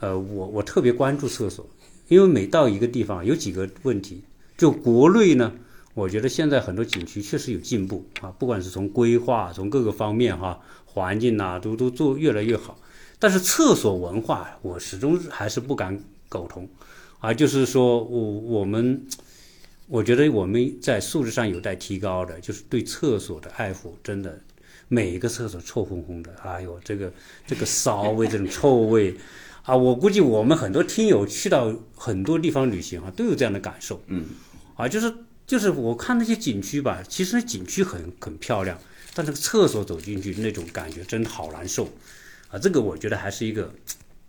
Speaker 1: 呃，我我特别关注厕所，因为每到一个地方有几个问题，就国内呢，我觉得现在很多景区确实有进步啊，不管是从规划，从各个方面哈，环境呐，都都做越来越好。但是厕所文化，我始终还是不敢。沟通，啊，就是说我我们，我觉得我们在素质上有待提高的，就是对厕所的爱护，真的，每一个厕所臭烘烘的，哎呦，这个这个骚味，这种臭味，啊，我估计我们很多听友去到很多地方旅行啊，都有这样的感受，
Speaker 2: 嗯，
Speaker 1: 啊，就是就是我看那些景区吧，其实景区很很漂亮，但这个厕所走进去那种感觉真的好难受，啊，这个我觉得还是一个。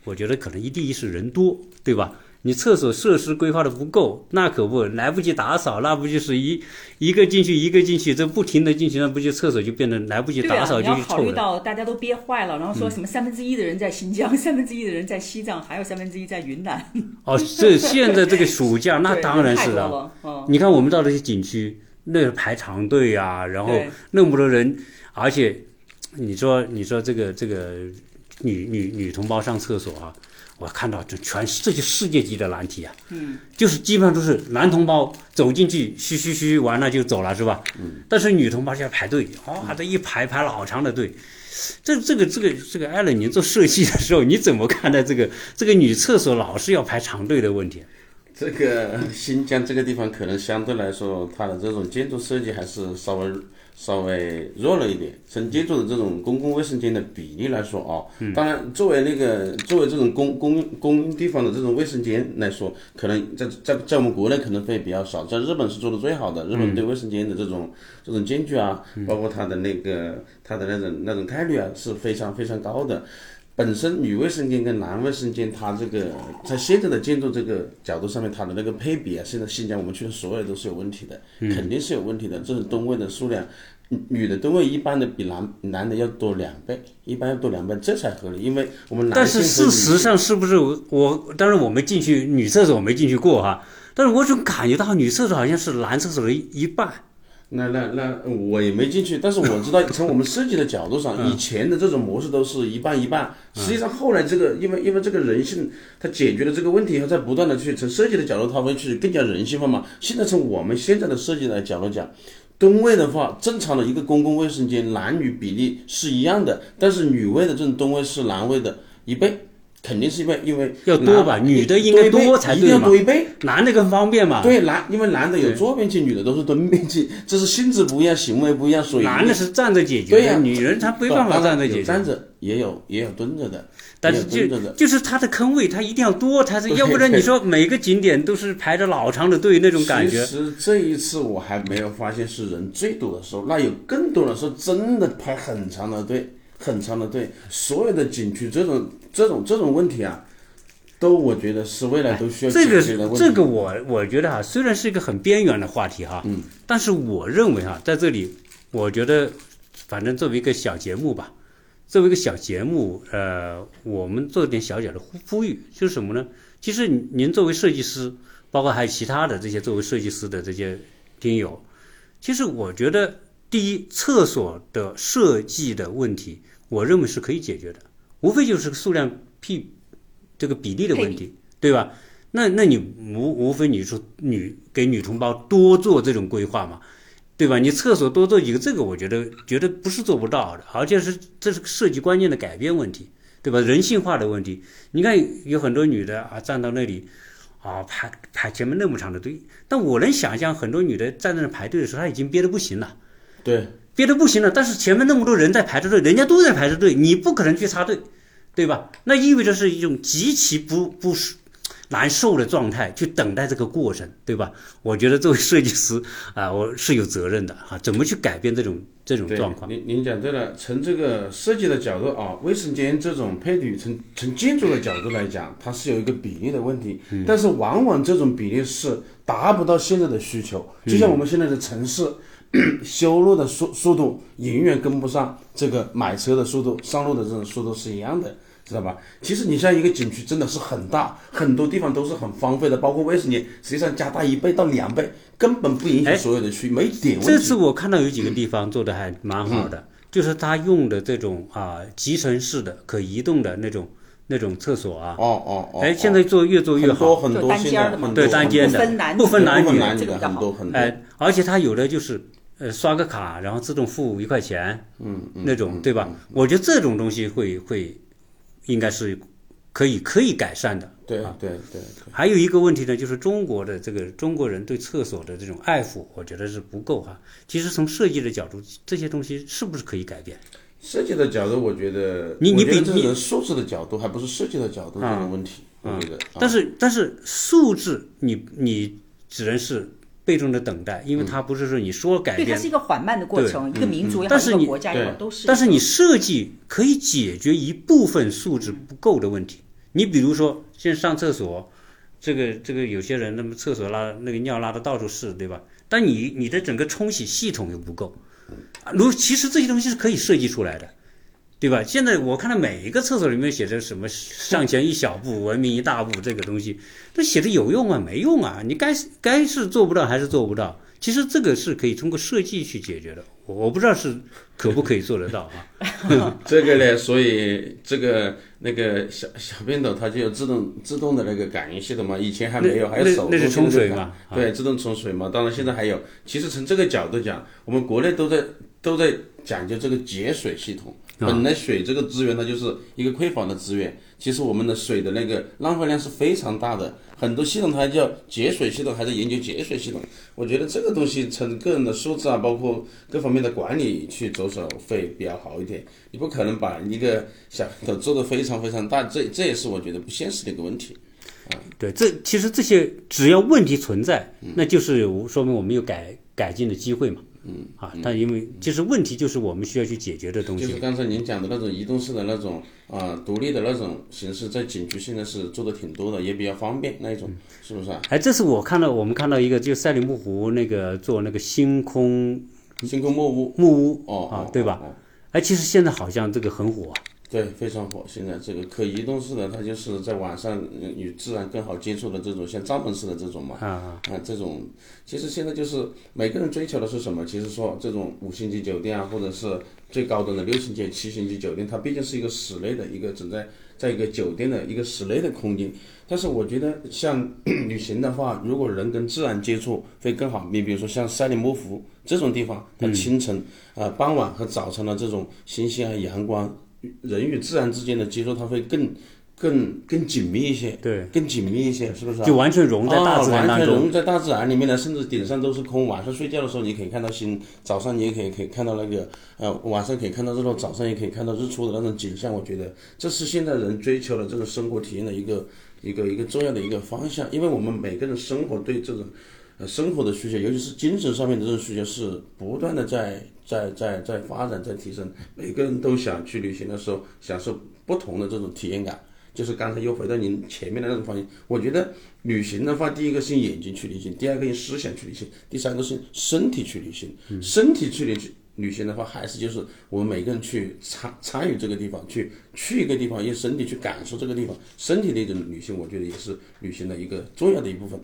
Speaker 1: 我觉得可能一第一是人多，对吧？你厕所设施规划的不够，那可不来不及打扫，那不就是一一个进去一个进去，这不停的进去，那不就厕所就变得来不及打扫就臭了。你
Speaker 3: 要考虑到大家都憋坏了，然后说什么三分之一的人在新疆，三分之一的人在西藏，还有三分之一在云南。
Speaker 1: 哦，这现在这个暑假 那当然是了。你看我们到这些景区，那排长队啊，然后那么多人，而且你说你说这个这个。女女女同胞上厕所啊，我看到这全是这些世界级的难题啊，
Speaker 3: 嗯，
Speaker 1: 就是基本上都是男同胞走进去嘘嘘嘘完了就走了是吧？
Speaker 2: 嗯，
Speaker 1: 但是女同胞就要排队，哇，这一排排老长的队，这这个这个这个艾伦，你做设计的时候你怎么看待这个这个女厕所老是要排长队的问题？
Speaker 2: 这个新疆这个地方可能相对来说，它的这种建筑设计还是稍微稍微弱了一点。从建筑的这种公共卫生间的比例来说啊，当然作为那个作为这种公公公用地方的这种卫生间来说，可能在在在我们国内可能会比较少，在日本是做的最好的。日本对卫生间的这种这种间距啊，包括它的那个它的那种那种概率啊，是非常非常高的。本身女卫生间跟男卫生间，它这个在现在的建筑这个角度上面，它的那个配比啊，现在新疆我们去的所有都是有问题的，肯定是有问题的。这是吨位的数量，女的吨位一般的比男男的要多两倍，一般要多两倍，这才合理。因为我们男
Speaker 1: 但是事实上是不是我？当然我没进去女厕所，我没进去过哈。但是我总感觉到女厕所好像是男厕所的一半。
Speaker 2: 那那那我也没进去，但是我知道从我们设计的角度上，以前的这种模式都是一半一半。实际上后来这个，因为因为这个人性，它解决了这个问题以后，在不断的去从设计的角度，它会去更加人性化嘛。现在从我们现在的设计的角度讲，蹲位的话，正常的一个公共卫生间男女比例是一样的，但是女卫的这种蹲位是男卫的一倍。肯定是因为因为
Speaker 1: 要多吧，女的应该多才对
Speaker 2: 嘛，多一倍，
Speaker 1: 男的更方便嘛。
Speaker 2: 对，男因为男的有坐便器，女的都是蹲便器，这是性质不一样，行为不一样，所以
Speaker 1: 男的是站着解决，
Speaker 2: 对呀，
Speaker 1: 女人她没办法站着解决，
Speaker 2: 站着也有也有蹲着的，
Speaker 1: 但是就就是它的坑位，它一定要多，它是要不然你说每个景点都是排着老长的队那种感觉。
Speaker 2: 其实这一次我还没有发现是人最多的时候，那有更多的时候真的排很长的队，很长的队，所有的景区这种这种这种问题啊。都我觉得是未来都需要解决
Speaker 1: 这个这个我我觉得哈，虽然是一个很边缘的话题哈，
Speaker 2: 嗯，
Speaker 1: 但是我认为哈，在这里，我觉得，反正作为一个小节目吧，作为一个小节目，呃，我们做点小小的呼呼吁，就是什么呢？其实您作为设计师，包括还有其他的这些作为设计师的这些听友，其实我觉得，第一，厕所的设计的问题，我认为是可以解决的，无非就是个数量 P，。这个比例的问题，对吧？那那你无无非你说女给女同胞多做这种规划嘛，对吧？你厕所多做几个，这个我觉得觉得不是做不到的，而且是这是设计观念的改变问题，对吧？人性化的问题。你看有很多女的啊站到那里，啊排排前面那么长的队，但我能想象很多女的站在那排队的时候，她已经憋得不行了，
Speaker 2: 对，
Speaker 1: 憋得不行了。但是前面那么多人在排着队，人家都在排着队，你不可能去插队。对吧？那意味着是一种极其不不难受的状态，去等待这个过程，对吧？我觉得作为设计师啊，我是有责任的啊，怎么去改变这种这种状况？
Speaker 2: 您您讲对了，从这个设计的角度啊，卫生间这种配比，从从建筑的角度来讲，它是有一个比例的问题，但是往往这种比例是达不到现在的需求，就像我们现在的城市 修路的速速度永远跟不上这个买车的速度，上路的这种速度是一样的。知道吧？其实你像一个景区真的是很大，很多地方都是很荒废的，包括卫生间，实际上加大一倍到两倍，根本不影响所有的区，没点问题。
Speaker 1: 这次我看到有几个地方做的还蛮好的，就是他用的这种啊集成式的可移动的那种那种厕所啊。
Speaker 2: 哦哦哦。
Speaker 1: 哎，现在做越做越
Speaker 2: 好。很多很多现在
Speaker 1: 对单间的，不分男女，
Speaker 2: 这个很多很多。
Speaker 1: 哎，而且它有的就是呃刷个卡，然后自动付一块钱，
Speaker 2: 嗯嗯，
Speaker 1: 那种对吧？我觉得这种东西会会。应该是可以可以改善的，
Speaker 2: 对对对。
Speaker 1: 还有一个问题呢，就是中国的这个中国人对厕所的这种爱护，我觉得是不够哈。其实从设计的角度，这些东西是不是可以改变？
Speaker 2: 设计的角度，我觉得
Speaker 1: 你你比
Speaker 2: 你素质的角度，还不是设计的角度这个问题，我觉得。
Speaker 1: 但是但是素质，你你只能是。被动的等待，因为它不是说你说改变，
Speaker 3: 对，它是一个缓慢的过程，一个民族也
Speaker 1: 好，一
Speaker 3: 个国家也好，都是。
Speaker 1: 但是你设计可以解决一部分素质不够的问题。你比如说，现在上厕所，这个这个有些人那么厕所拉那个尿拉的到处是，对吧？但你你的整个冲洗系统又不够，如其实这些东西是可以设计出来的。对吧？现在我看到每一个厕所里面写着什么“上前一小步，文明一大步”这个东西，这写的有用吗？没用啊！你该该是做不到还是做不到？其实这个是可以通过设计去解决的。我我不知道是可不可以做得到
Speaker 2: 啊？这个呢，所以这个那个小小便斗它就有自动自动的那个感应系统嘛，以前还没有，还有手
Speaker 1: 那是冲水嘛？
Speaker 2: 对，自动冲水嘛。当然现在还有。其实从这个角度讲，我们国内都在都在讲究这个节水系统。本来水这个资源它就是一个匮乏的资源，其实我们的水的那个浪费量是非常大的。很多系统它叫节水系统，还在研究节水系统。我觉得这个东西从个人的素质啊，包括各方面的管理去着手会比较好一点。你不可能把一个小头做得非常非常大，这这也是我觉得不现实的一个问题。
Speaker 1: 对，这其实这些只要问题存在，那就是有说明我们有改改进的机会嘛。嗯啊，但因为其实问题就是我们需要去解决的东西。
Speaker 2: 就是刚才您讲的那种移动式的那种啊，独立的那种形式，在景区现在是做的挺多的，也比较方便那一种，是不是啊？
Speaker 1: 哎，这是我看到我们看到一个，就赛里木湖那个做那个星空
Speaker 2: 星空木屋
Speaker 1: 木屋
Speaker 2: 哦
Speaker 1: 啊，对吧？哎，其实现在好像这个很火。
Speaker 2: 对，非常火。现在这个可移动式的，它就是在晚上与自然更好接触的这种，像帐篷式的这种嘛。
Speaker 1: 啊
Speaker 2: 啊，这种其实现在就是每个人追求的是什么？其实说这种五星级酒店啊，或者是最高端的六星级、七星级酒店，它毕竟是一个室内的一个存在，在一个酒店的一个室内的空间。但是我觉得像旅行的话，如果人跟自然接触会更好。你比如说像赛里木湖这种地方，它清晨啊、傍晚和早晨的这种星星啊、阳光。人与自然之间的接触，它会更、更、更紧密一些，
Speaker 1: 对，
Speaker 2: 更紧密一些，是不是？
Speaker 1: 就完全融在大自然当
Speaker 2: 完全。融在大自然里面的，甚至顶上都是空。晚上睡觉的时候，你可以看到星；早上你也可以可以看到那个，呃，晚上可以看到日落，早上也可以看到日出的那种景象。我觉得这是现在人追求的这种生活体验的一个、一个、一个重要的一个方向。因为我们每个人生活对这种。呃，生活的需求，尤其是精神上面的这种需求，是不断的在在在在发展，在提升。每个人都想去旅行的时候，享受不同的这种体验感。就是刚才又回到您前面的那种方向，我觉得旅行的话，第一个是用眼睛去旅行，第二个用思想去旅行，第三个是身体去旅行。身体去旅行旅行的话，还是就是我们每个人去参参与这个地方，去去一个地方，用身体去感受这个地方。身体的一种旅行，我觉得也是旅行的一个重要的一部分。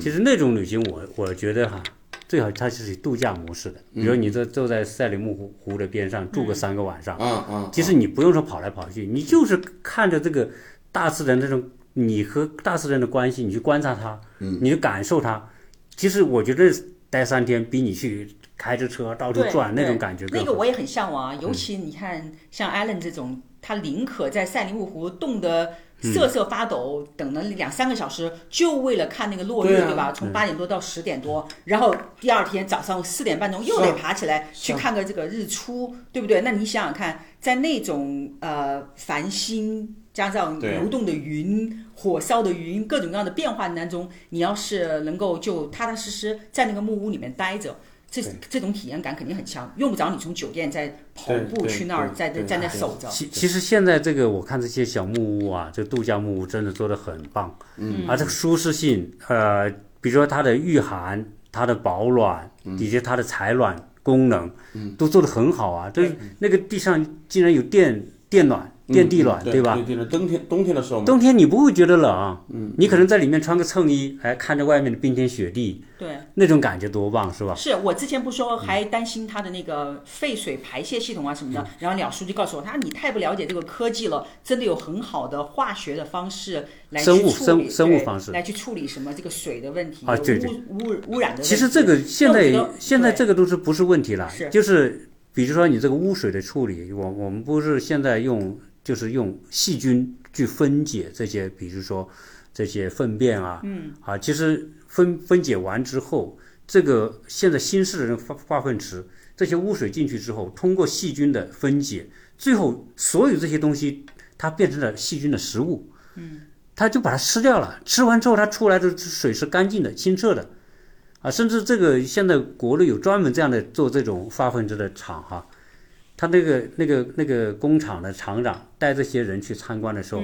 Speaker 1: 其实那种旅行我，我觉得哈，最好它是以度假模式的。比如你这坐在赛里木湖湖的边上住个三个晚上，
Speaker 2: 啊啊，
Speaker 1: 其实你不用说跑来跑去，你就是看着这个大自然这种你和大自然的关系，你去观察它，你去感受它。其实我觉得待三天比你去开着车到处转那种感觉更好。
Speaker 3: 那个我也很向往啊，尤其你看像 Allen 这种，他宁可在赛里木湖冻得瑟瑟发抖，等了两三个小时，就为了看那个落日，
Speaker 2: 对啊
Speaker 3: 对吧？从八点多到十点多，然后第二天早上四点半钟又得爬起来去看个这个日出，对不对？那你想想看，在那种呃繁星加上流动的云、火烧的云各种各样的变化当中，你要是能够就踏踏实实在那个木屋里面待着。这这种体验感肯定很强，用不着你从酒店再跑步去那儿，
Speaker 2: 对对
Speaker 3: 在在那守着。
Speaker 1: 其其实现在这个我看这些小木屋啊，这度假木屋真的做的很棒，嗯，而这个舒适性，呃，比如说它的御寒、它的保暖以及它的采暖功能，嗯，都做的很好啊。这那个地上竟然有电电暖、电地暖，
Speaker 2: 对
Speaker 1: 吧？
Speaker 2: 对对对，冬天冬天的时候，
Speaker 1: 冬天你不会觉得冷，嗯，你可能在里面穿个衬衣，哎，看着外面的冰天雪地，
Speaker 3: 对，
Speaker 1: 那种感觉多棒，是吧？
Speaker 3: 是我之前不说还担心它的那个废水排泄系统啊什么的，然后鸟叔就告诉我，他说你太不了解这个科技了，真的有很好的化学的方式来去
Speaker 1: 生物
Speaker 3: 处理
Speaker 1: 生生物
Speaker 3: 对
Speaker 1: 方式
Speaker 3: 来去处理什么这个水的问题
Speaker 1: 啊对对
Speaker 3: 污污污染的。
Speaker 1: 其实这个现在现在这个都是不是问题了，
Speaker 3: 是
Speaker 1: 就是比如说你这个污水的处理，我我们不是现在用就是用细菌去分解这些，比如说这些粪便啊，嗯啊，其实分分解完之后，这个现在新式的化化粪池，这些污水进去之后，通过细菌的分解，最后所有这些东西它变成了细菌的食物，嗯，它就把它吃掉了，吃完之后它出来的水是干净的、清澈的。啊，甚至这个现在国内有专门这样的做这种化粪池的厂哈，他那个那个那个工厂的厂长带这些人去参观的时候，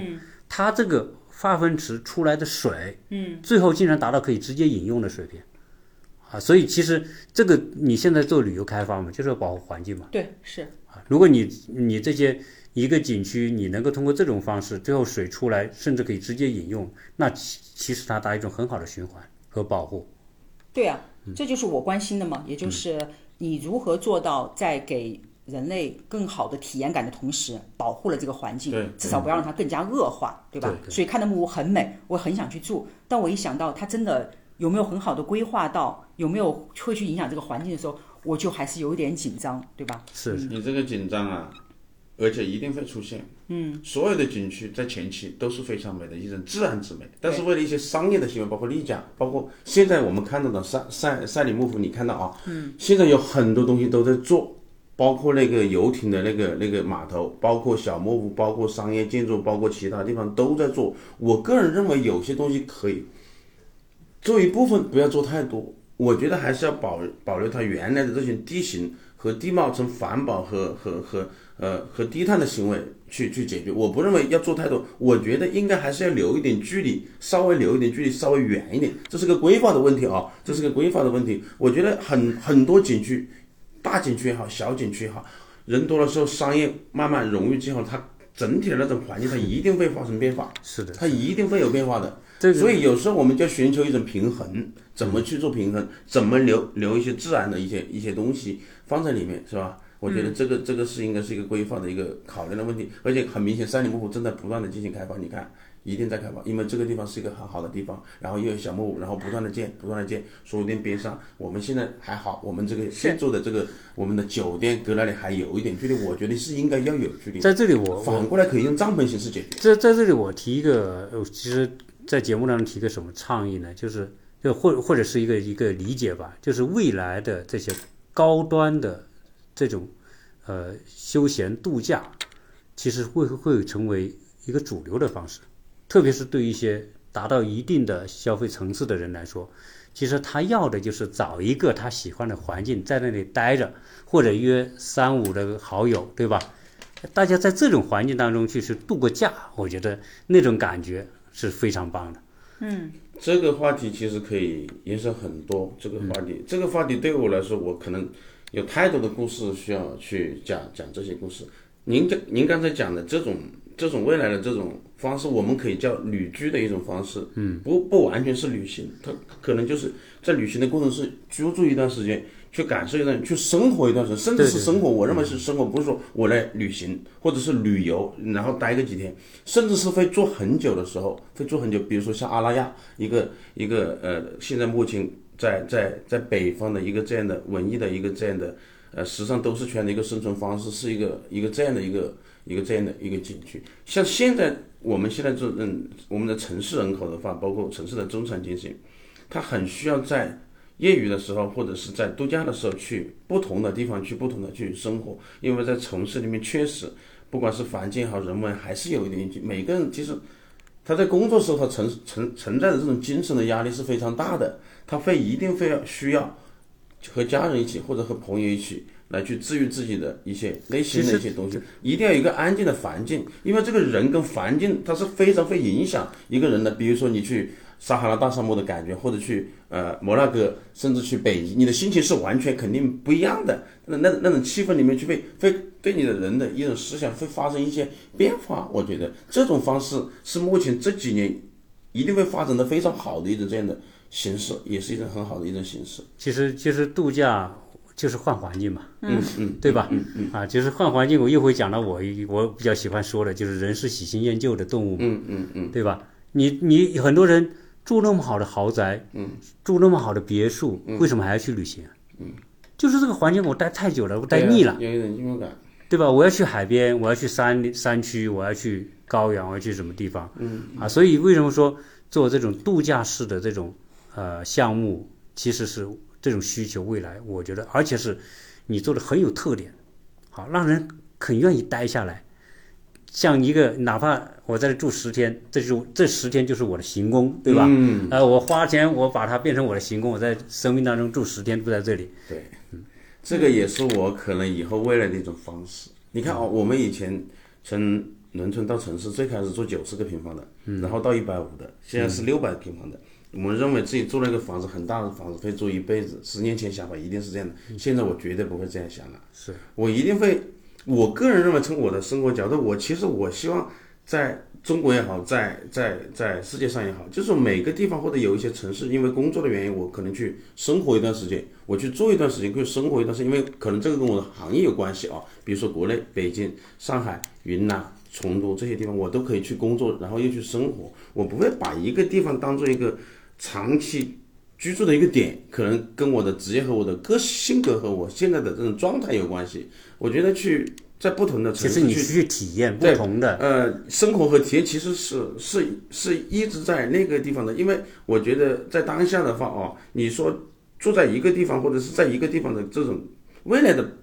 Speaker 1: 他这个化粪池出来的水，嗯，最后竟然达到可以直接饮用的水平，啊，所以其实这个你现在做旅游开发嘛，就是要保护环境嘛，
Speaker 3: 对是。
Speaker 1: 啊，如果你你这些一个景区你能够通过这种方式，最后水出来甚至可以直接饮用，那其其实它达一种很好的循环和保护。
Speaker 3: 对啊，
Speaker 1: 嗯。
Speaker 3: 这就是我关心的嘛，也就是你如何做到在给人类更好的体验感的同时，保护了这个环境
Speaker 2: 对，
Speaker 3: 至少不要让它更加恶化，对吧？
Speaker 1: 对对
Speaker 3: 所以看到木屋很美，我很想去住，但我一想到它真的有没有很好的规划到，有没有会去影响这个环境的时候，我就还是有一点紧张，对吧？
Speaker 1: 是
Speaker 2: 你这个紧张啊，而且一定会出现。嗯，所有的景区在前期都是非常美的一种自然之美，但是为了一些商业的行为，包括丽江，包括现在我们看到的赛赛赛里木湖，你看到啊，嗯，现在有很多东西都在做，包括那个游艇的那个那个码头，包括小木屋，包括商业建筑，包括其他地方都在做。我个人认为有些东西可以做一部分，不要做太多。我觉得还是要保保留它原来的这些地形和地貌，从环保和和和呃和低碳的行为去去解决。我不认为要做太多，我觉得应该还是要留一点距离，稍微留一点距离，稍微远一点。这是个规划的问题啊，这是个规划的问题。我觉得很很多景区，大景区也好，小景区也好，人多的时候，商业慢慢融入之后，它整体的那种环境，它一定会发生变化。
Speaker 1: 是的，
Speaker 2: 它一定会有变化的。
Speaker 1: 这个
Speaker 2: 所以有时候我们就寻求一种平衡，怎么去做平衡？怎么留留一些自然的一些一些东西放在里面，是吧？我觉得这个这个是应该是一个规划的一个考量的问题，而且很明显，三里木湖正在不断的进行开发，你看一定在开发，因为这个地方是一个很好的地方，然后又有小木屋，然后不断的建，不断的建，所有店边上，我们现在还好，我们这个现做的这个我们的酒店隔那里还有一点距离，我觉得是应该要有距离。
Speaker 1: 在这里我
Speaker 2: 反过来可以用帐篷形式解决。
Speaker 1: 在在这里我提一个，呃其实，在节目当中提个什么倡议呢？就是就或或者是一个一个理解吧，就是未来的这些高端的这种呃休闲度假，其实会会成为一个主流的方式，特别是对一些达到一定的消费层次的人来说，其实他要的就是找一个他喜欢的环境，在那里待着，或者约三五的好友，对吧？大家在这种环境当中去去度个假，我觉得那种感觉是非常棒的。
Speaker 2: 嗯这个话题其实可以延伸很多。这个话题，这个话题对我来说，我可能有太多的故事需要去讲讲这些故事。您这您刚才讲的这种这种未来的这种方式，我们可以叫旅居的一种方式。嗯，不不完全是旅行，它可能就是在旅行的过程是居住一段时间，去感受一段，去生活一段时间，甚至是生活。我认为是生活，不是说我来旅行或者是旅游，然后待个几天。甚至是会住很久的时候，会住很久。比如说像阿拉亚一个一个呃，现在目前在在在北方的一个这样的文艺的一个这样的呃时尚都市圈的一个生存方式，是一个一个这样的一个一个这样的一个景区。像现在我们现在这嗯我们的城市人口的话，包括城市的中产阶级，他很需要在业余的时候或者是在度假的时候去不同的地方去不同的去生活，因为在城市里面确实。不管是环境好，人文还是有一点。每个人其实他在工作时候，他存存存在的这种精神的压力是非常大的，他会一定会要需要和家人一起或者和朋友一起来去治愈自己的一些内心的一些东西，一定要有一个安静的环境，因为这个人跟环境它是非常会影响一个人的。比如说你去撒哈拉大沙漠的感觉，或者去呃摩纳哥，甚至去北极，你的心情是完全肯定不一样的。那那那种气氛里面，就会会对你的人的一种思想会发生一些变化。我觉得这种方式是目前这几年一定会发展的非常好的一种这样的形式，也是一种很好的一种形式。
Speaker 1: 其实其实度假就是换环境嘛，
Speaker 2: 嗯嗯，
Speaker 1: 对吧？
Speaker 2: 嗯嗯
Speaker 1: 啊，就是换环境。我又会讲到我一我比较喜欢说的，就是人是喜新厌旧的动物嘛，
Speaker 2: 嗯嗯嗯
Speaker 1: 对吧？你你很多人住那么好的豪宅，
Speaker 2: 嗯，
Speaker 1: 住那么好的别墅，为什么还要去旅行？嗯，就是这个环境我待太久了，我待腻了，
Speaker 2: 有一种寂寞感。
Speaker 1: 对吧？我要去海边，我要去山山区，我要去高原，我要去什么地方？
Speaker 2: 嗯
Speaker 1: 啊，所以为什么说做这种度假式的这种呃项目，其实是这种需求，未来我觉得，而且是你做的很有特点，好让人很愿意待下来。像一个哪怕我在这住十天，这就这十天就是我的行宫，对吧？
Speaker 2: 嗯，
Speaker 1: 呃，我花钱我把它变成我的行宫，我在生命当中住十天住在这里。
Speaker 2: 对，这个也是我可能以后未来的一种方式。你看哦，我们以前从农村到城市，最开始做九十个平方的，然后到一百五的，现在是六百平方的。我们认为自己住了一个房子，很大的房子，可以做一辈子。十年前想法一定是这样的，现在我绝对不会这样想了。
Speaker 1: 是
Speaker 2: 我一定会，我个人认为，从我的生活角度，我其实我希望在中国也好，在在在世界上也好，就是每个地方或者有一些城市，因为工作的原因，我可能去生活一段时间，我去做一段时间，去生活一段时间，因为可能这个跟我的行业有关系啊。比如说国内北京、上海、云南、成都这些地方，我都可以去工作，然后又去生活。我不会把一个地方当做一个长期居住的一个点，可能跟我的职业和我的个性格和我现在的这种状态有关系。我觉得去在不同的城市
Speaker 1: 其实你去体验不同的，
Speaker 2: 呃，生活和体验其实是是是一直在那个地方的，因为我觉得在当下的话哦，你说住在一个地方或者是在一个地方的这种未来的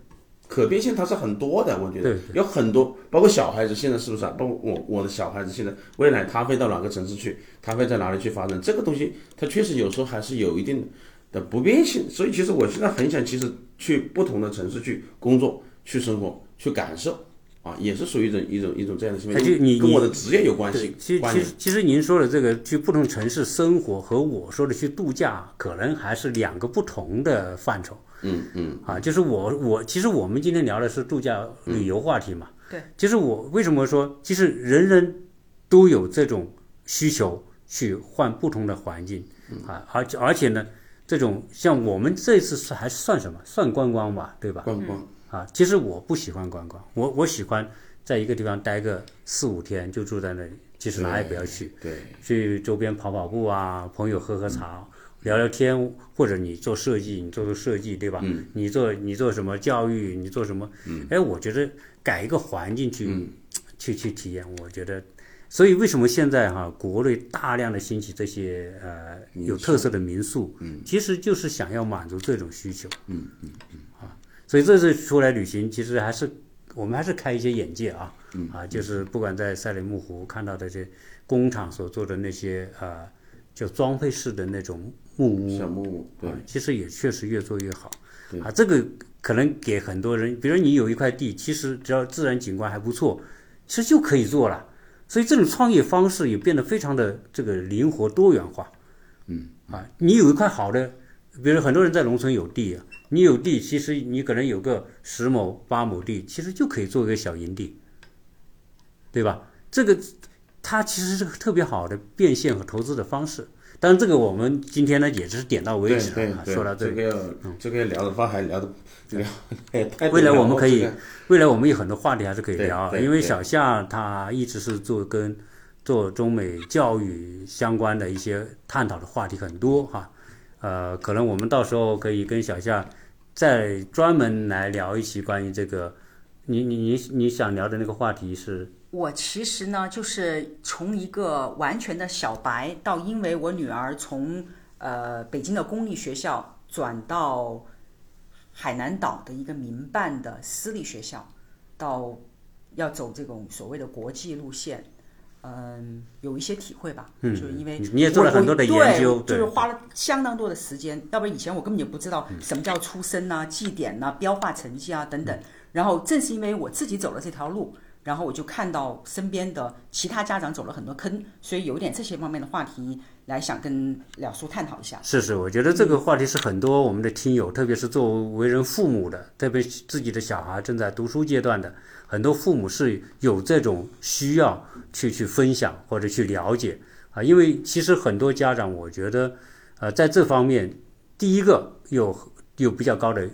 Speaker 2: 可变性它是很多的，我觉得有很多，包括小孩子现在是不是啊？包括我我的小孩子现在未来他会到哪个城市去，他会在哪里去发展？这个东西它确实有时候还是有一定的不变性，所以其实我现在很想其实去不同的城市去工作、去生活。去感受啊，也是属于一种一种一种这样的行为，
Speaker 1: 就你
Speaker 2: 跟我的职业有关系。
Speaker 1: 其实其实其实您说的这个去不同城市生活和我说的去度假，可能还是两个不同的范畴。
Speaker 2: 嗯嗯。
Speaker 1: 啊，就是我我其实我们今天聊的是度假旅游话题嘛。
Speaker 3: 对。
Speaker 1: 其实我为什么说，其实人人都有这种需求去换不同的环境啊，而且而且呢，这种像我们这次是还算什么？算观光吧，对吧？
Speaker 2: 观光。
Speaker 1: 啊，其实我不喜欢观光，我我喜欢在一个地方待个四五天，就住在那里，其实哪也不要去，
Speaker 2: 对，
Speaker 1: 去周边跑跑步啊，朋友喝喝茶，聊聊天，或者你做设计，你做做设计，对吧？
Speaker 2: 嗯。
Speaker 1: 你做你做什么教育，你做什么？
Speaker 2: 嗯。
Speaker 1: 哎，我觉得改一个环境去，去去体验，我觉得，所以为什么现在哈国内大量的兴起这些呃有特色的民宿，
Speaker 2: 嗯，
Speaker 1: 其实就是想要满足这种需求，
Speaker 2: 嗯嗯嗯。
Speaker 1: 啊所以这次出来旅行，其实还是我们还是开一些眼界啊，
Speaker 2: 嗯
Speaker 1: 啊，就是不管在赛里木湖看到的这工厂所做的那些呃，就装配式的那种木屋，
Speaker 2: 小木屋，对，
Speaker 1: 其实也确实越做越好，啊，这个可能给很多人，比如你有一块地，其实只要自然景观还不错，其实就可以做了。所以这种创业方式也变得非常的这个灵活多元化，
Speaker 2: 嗯，
Speaker 1: 啊，你有一块好的，比如很多人在农村有地啊。你有地，其实你可能有个十亩、八亩地，其实就可以做一个小营地，对吧？这个它其实是个特别好的变现和投资的方式。当然，这个我们今天呢也只是点到为止
Speaker 2: 啊，
Speaker 1: 说到
Speaker 2: 这个要这个要聊的话还聊的聊
Speaker 1: 未来我们可以，未来我们有很多话题还是可以聊，
Speaker 2: 因
Speaker 1: 为小夏他一直是做跟做中美教育相关的一些探讨的话题很多哈。呃，可能我们到时候可以跟小夏。再专门来聊一期关于这个，你你你你想聊的那个话题是？
Speaker 3: 我其实呢，就是从一个完全的小白，到因为我女儿从呃北京的公立学校转到海南岛的一个民办的私立学校，到要走这种所谓的国际路线。嗯，有一些体会吧，嗯就是因为
Speaker 1: 你也做了很多的研究，
Speaker 3: 就是花了相当多的时间。要不然以前我根本就不知道什么叫出生呐、绩点呐、标化成绩啊等等。然后正是因为我自己走了这条路，然后我就看到身边的其他家长走了很多坑，所以有点这些方面的话题来想跟了叔探讨一下。
Speaker 1: 是是，我觉得这个话题是很多我们的听友，特别是作为人父母的，特别自己的小孩正在读书阶段的。很多父母是有这种需要去去分享或者去了解啊，因为其实很多家长，我觉得，呃，在这方面，第一个有有比较高的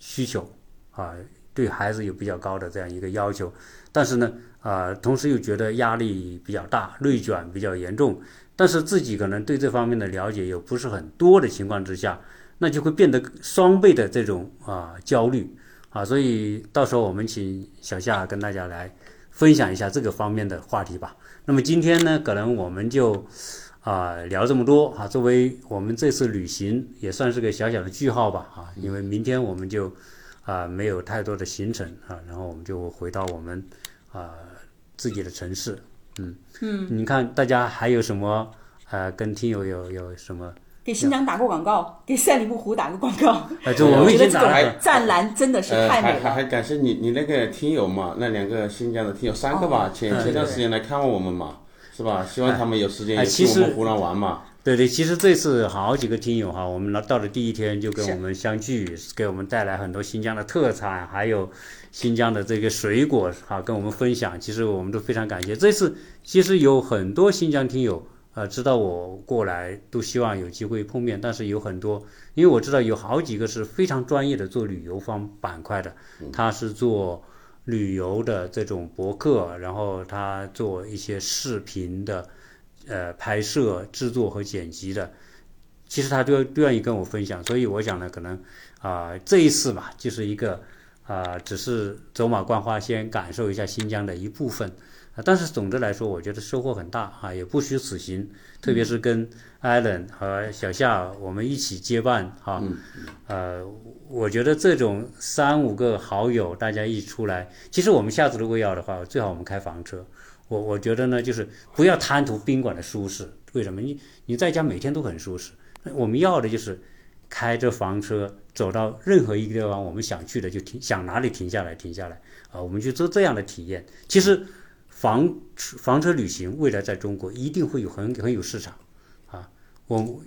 Speaker 1: 需求啊，对孩子有比较高的这样一个要求，但是呢，啊，同时又觉得压力比较大，内卷比较严重，但是自己可能对这方面的了解又不是很多的情况之下，那就会变得双倍的这种啊焦虑。啊，所以到时候我们请小夏跟大家来分享一下这个方面的话题吧。那么今天呢，可能我们就啊聊这么多啊。作为我们这次旅行也算是个小小的句号吧啊，因为明天我们就啊没有太多的行程啊，然后我们就回到我们啊自己的城市。嗯
Speaker 3: 嗯，
Speaker 1: 你看大家还有什么呃跟听友有有什么？
Speaker 3: 给新疆打过广告，给赛里木湖打个广告。
Speaker 1: 哎，这我们已经打
Speaker 3: 了。湛蓝真的是太美了。
Speaker 2: 还还感谢你，你那个听友嘛，那两个新疆的听友三个吧，前前段时间来看望我们嘛，是吧？希望他们有时间也去我们湖南玩嘛。
Speaker 1: 对对，其实这次好几个听友哈，我们来到了第一天就跟我们相聚，给我们带来很多新疆的特产，还有新疆的这个水果哈，跟我们分享。其实我们都非常感谢。这次其实有很多新疆听友。呃，知道我过来都希望有机会碰面，但是有很多，因为我知道有好几个是非常专业的做旅游方板块的，他是做旅游的这种博客，然后他做一些视频的呃拍摄、制作和剪辑的，其实他都都愿意跟我分享，所以我想呢，可能啊这一次吧，就是一个啊，只是走马观花，先感受一下新疆的一部分。啊，但是总的来说，我觉得收获很大啊，也不虚此行。特别是跟艾伦和小夏我们一起结伴哈，呃，我觉得这种三五个好友大家一出来，其实我们下次如果要的话，最好我们开房车。我我觉得呢，就是不要贪图宾馆的舒适。为什么？你你在家每天都很舒适，我们要的就是开着房车走到任何一个地方，我们想去的就停，想哪里停下来停下来啊，我们去做这样的体验。其实。房房车旅行未来在中国一定会有很很有市场，啊，我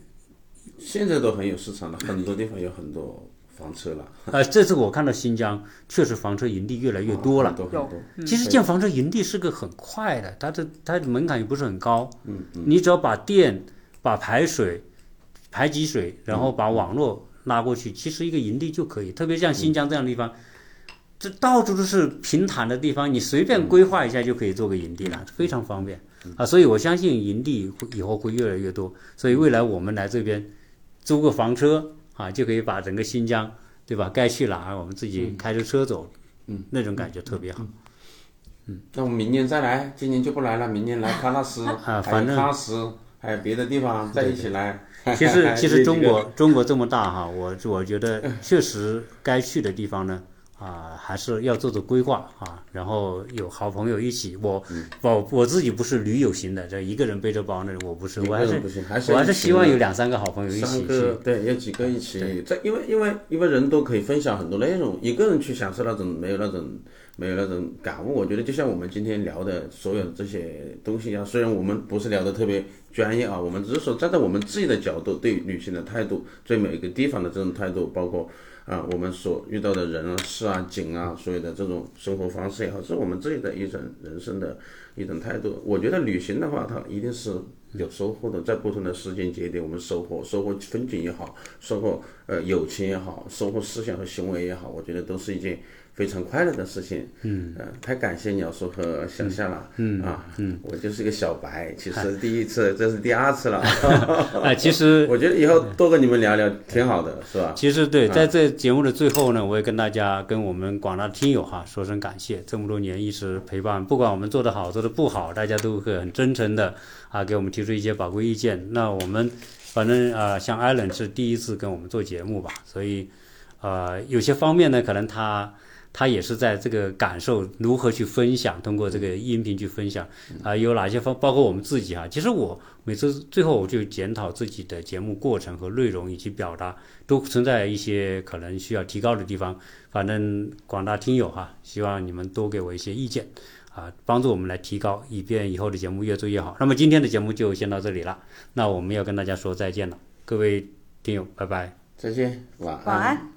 Speaker 2: 现在都很有市场了，很多地方有很多房车了。
Speaker 1: 呃，这次我看到新疆确实房车营地越来越多了。其实建房车营地是个很快的，它的它的门槛也不是很高。
Speaker 2: 嗯嗯。
Speaker 1: 你只要把电、把排水、排集水，然后把网络拉过去，其实一个营地就可以。特别像新疆这样的地方。这到处都是平坦的地方，你随便规划一下就可以做个营地了，非常方便啊！所以我相信营地以后会越来越多。所以未来我们来这边租个房车啊，就可以把整个新疆，对吧？该去哪儿我们自己开着车走，
Speaker 2: 嗯，
Speaker 1: 那种感觉特别好。
Speaker 2: 嗯，那我们明年再来，今年就不来了，明年来喀纳斯，
Speaker 1: 啊，反正
Speaker 2: 喀纳斯还有别的地方再一起来。
Speaker 1: 其实 其实中国中国这么大哈，我我觉得确实该去的地方呢。啊，还是要做做规划啊，然后有好朋友一起。我我我自己不是驴友型的，这一个人背着包那种，我不是，我还是我还是希望有两三个好朋友一起去。
Speaker 2: 对，有几个一起。这因为因为因为人都可以分享很多内容，一个人去享受那种没有那种没有那种感悟。我觉得就像我们今天聊的所有这些东西一样，虽然我们不是聊的特别专业啊，我们只是说站在我们自己的角度对旅行的态度，对每个地方的这种态度，包括。啊，我们所遇到的人啊、事啊、景啊，所有的这种生活方式也好，是我们自己的一种人生的一种态度。我觉得旅行的话，它一定是有收获的，在不同的时间节点，我们收获收获风景也好，收获呃友情也好，收获思想和行为也好，我觉得都是一件。非常快乐的事情，
Speaker 1: 嗯，
Speaker 2: 呃，太感谢鸟叔和小夏了，
Speaker 1: 嗯
Speaker 2: 啊，
Speaker 1: 嗯，
Speaker 2: 我就是一个小白，其实第一次，这是第二次了
Speaker 1: 哎，其实
Speaker 2: 我觉得以后多跟你们聊聊挺好的，是吧？
Speaker 1: 其实对，在这节目的最后呢，我也跟大家、跟我们广大的听友哈说声感谢，这么多年一直陪伴，不管我们做的好、做的不好，大家都会很真诚的啊给我们提出一些宝贵意见。那我们反正啊，像艾伦是第一次跟我们做节目吧，所以呃，有些方面呢，可能他。他也是在这个感受如何去分享，通过这个音频去分享啊，有哪些方，包括我们自己哈。其实我每次最后我就检讨自己的节目过程和内容以及表达，都存在一些可能需要提高的地方。反正广大听友哈，希望你们多给我一些意见啊，帮助我们来提高，以便以后的节目越做越好。那么今天的节目就先到这里了，那我们要跟大家说再见了，各位听友，拜拜，
Speaker 2: 再见，晚
Speaker 3: 晚安。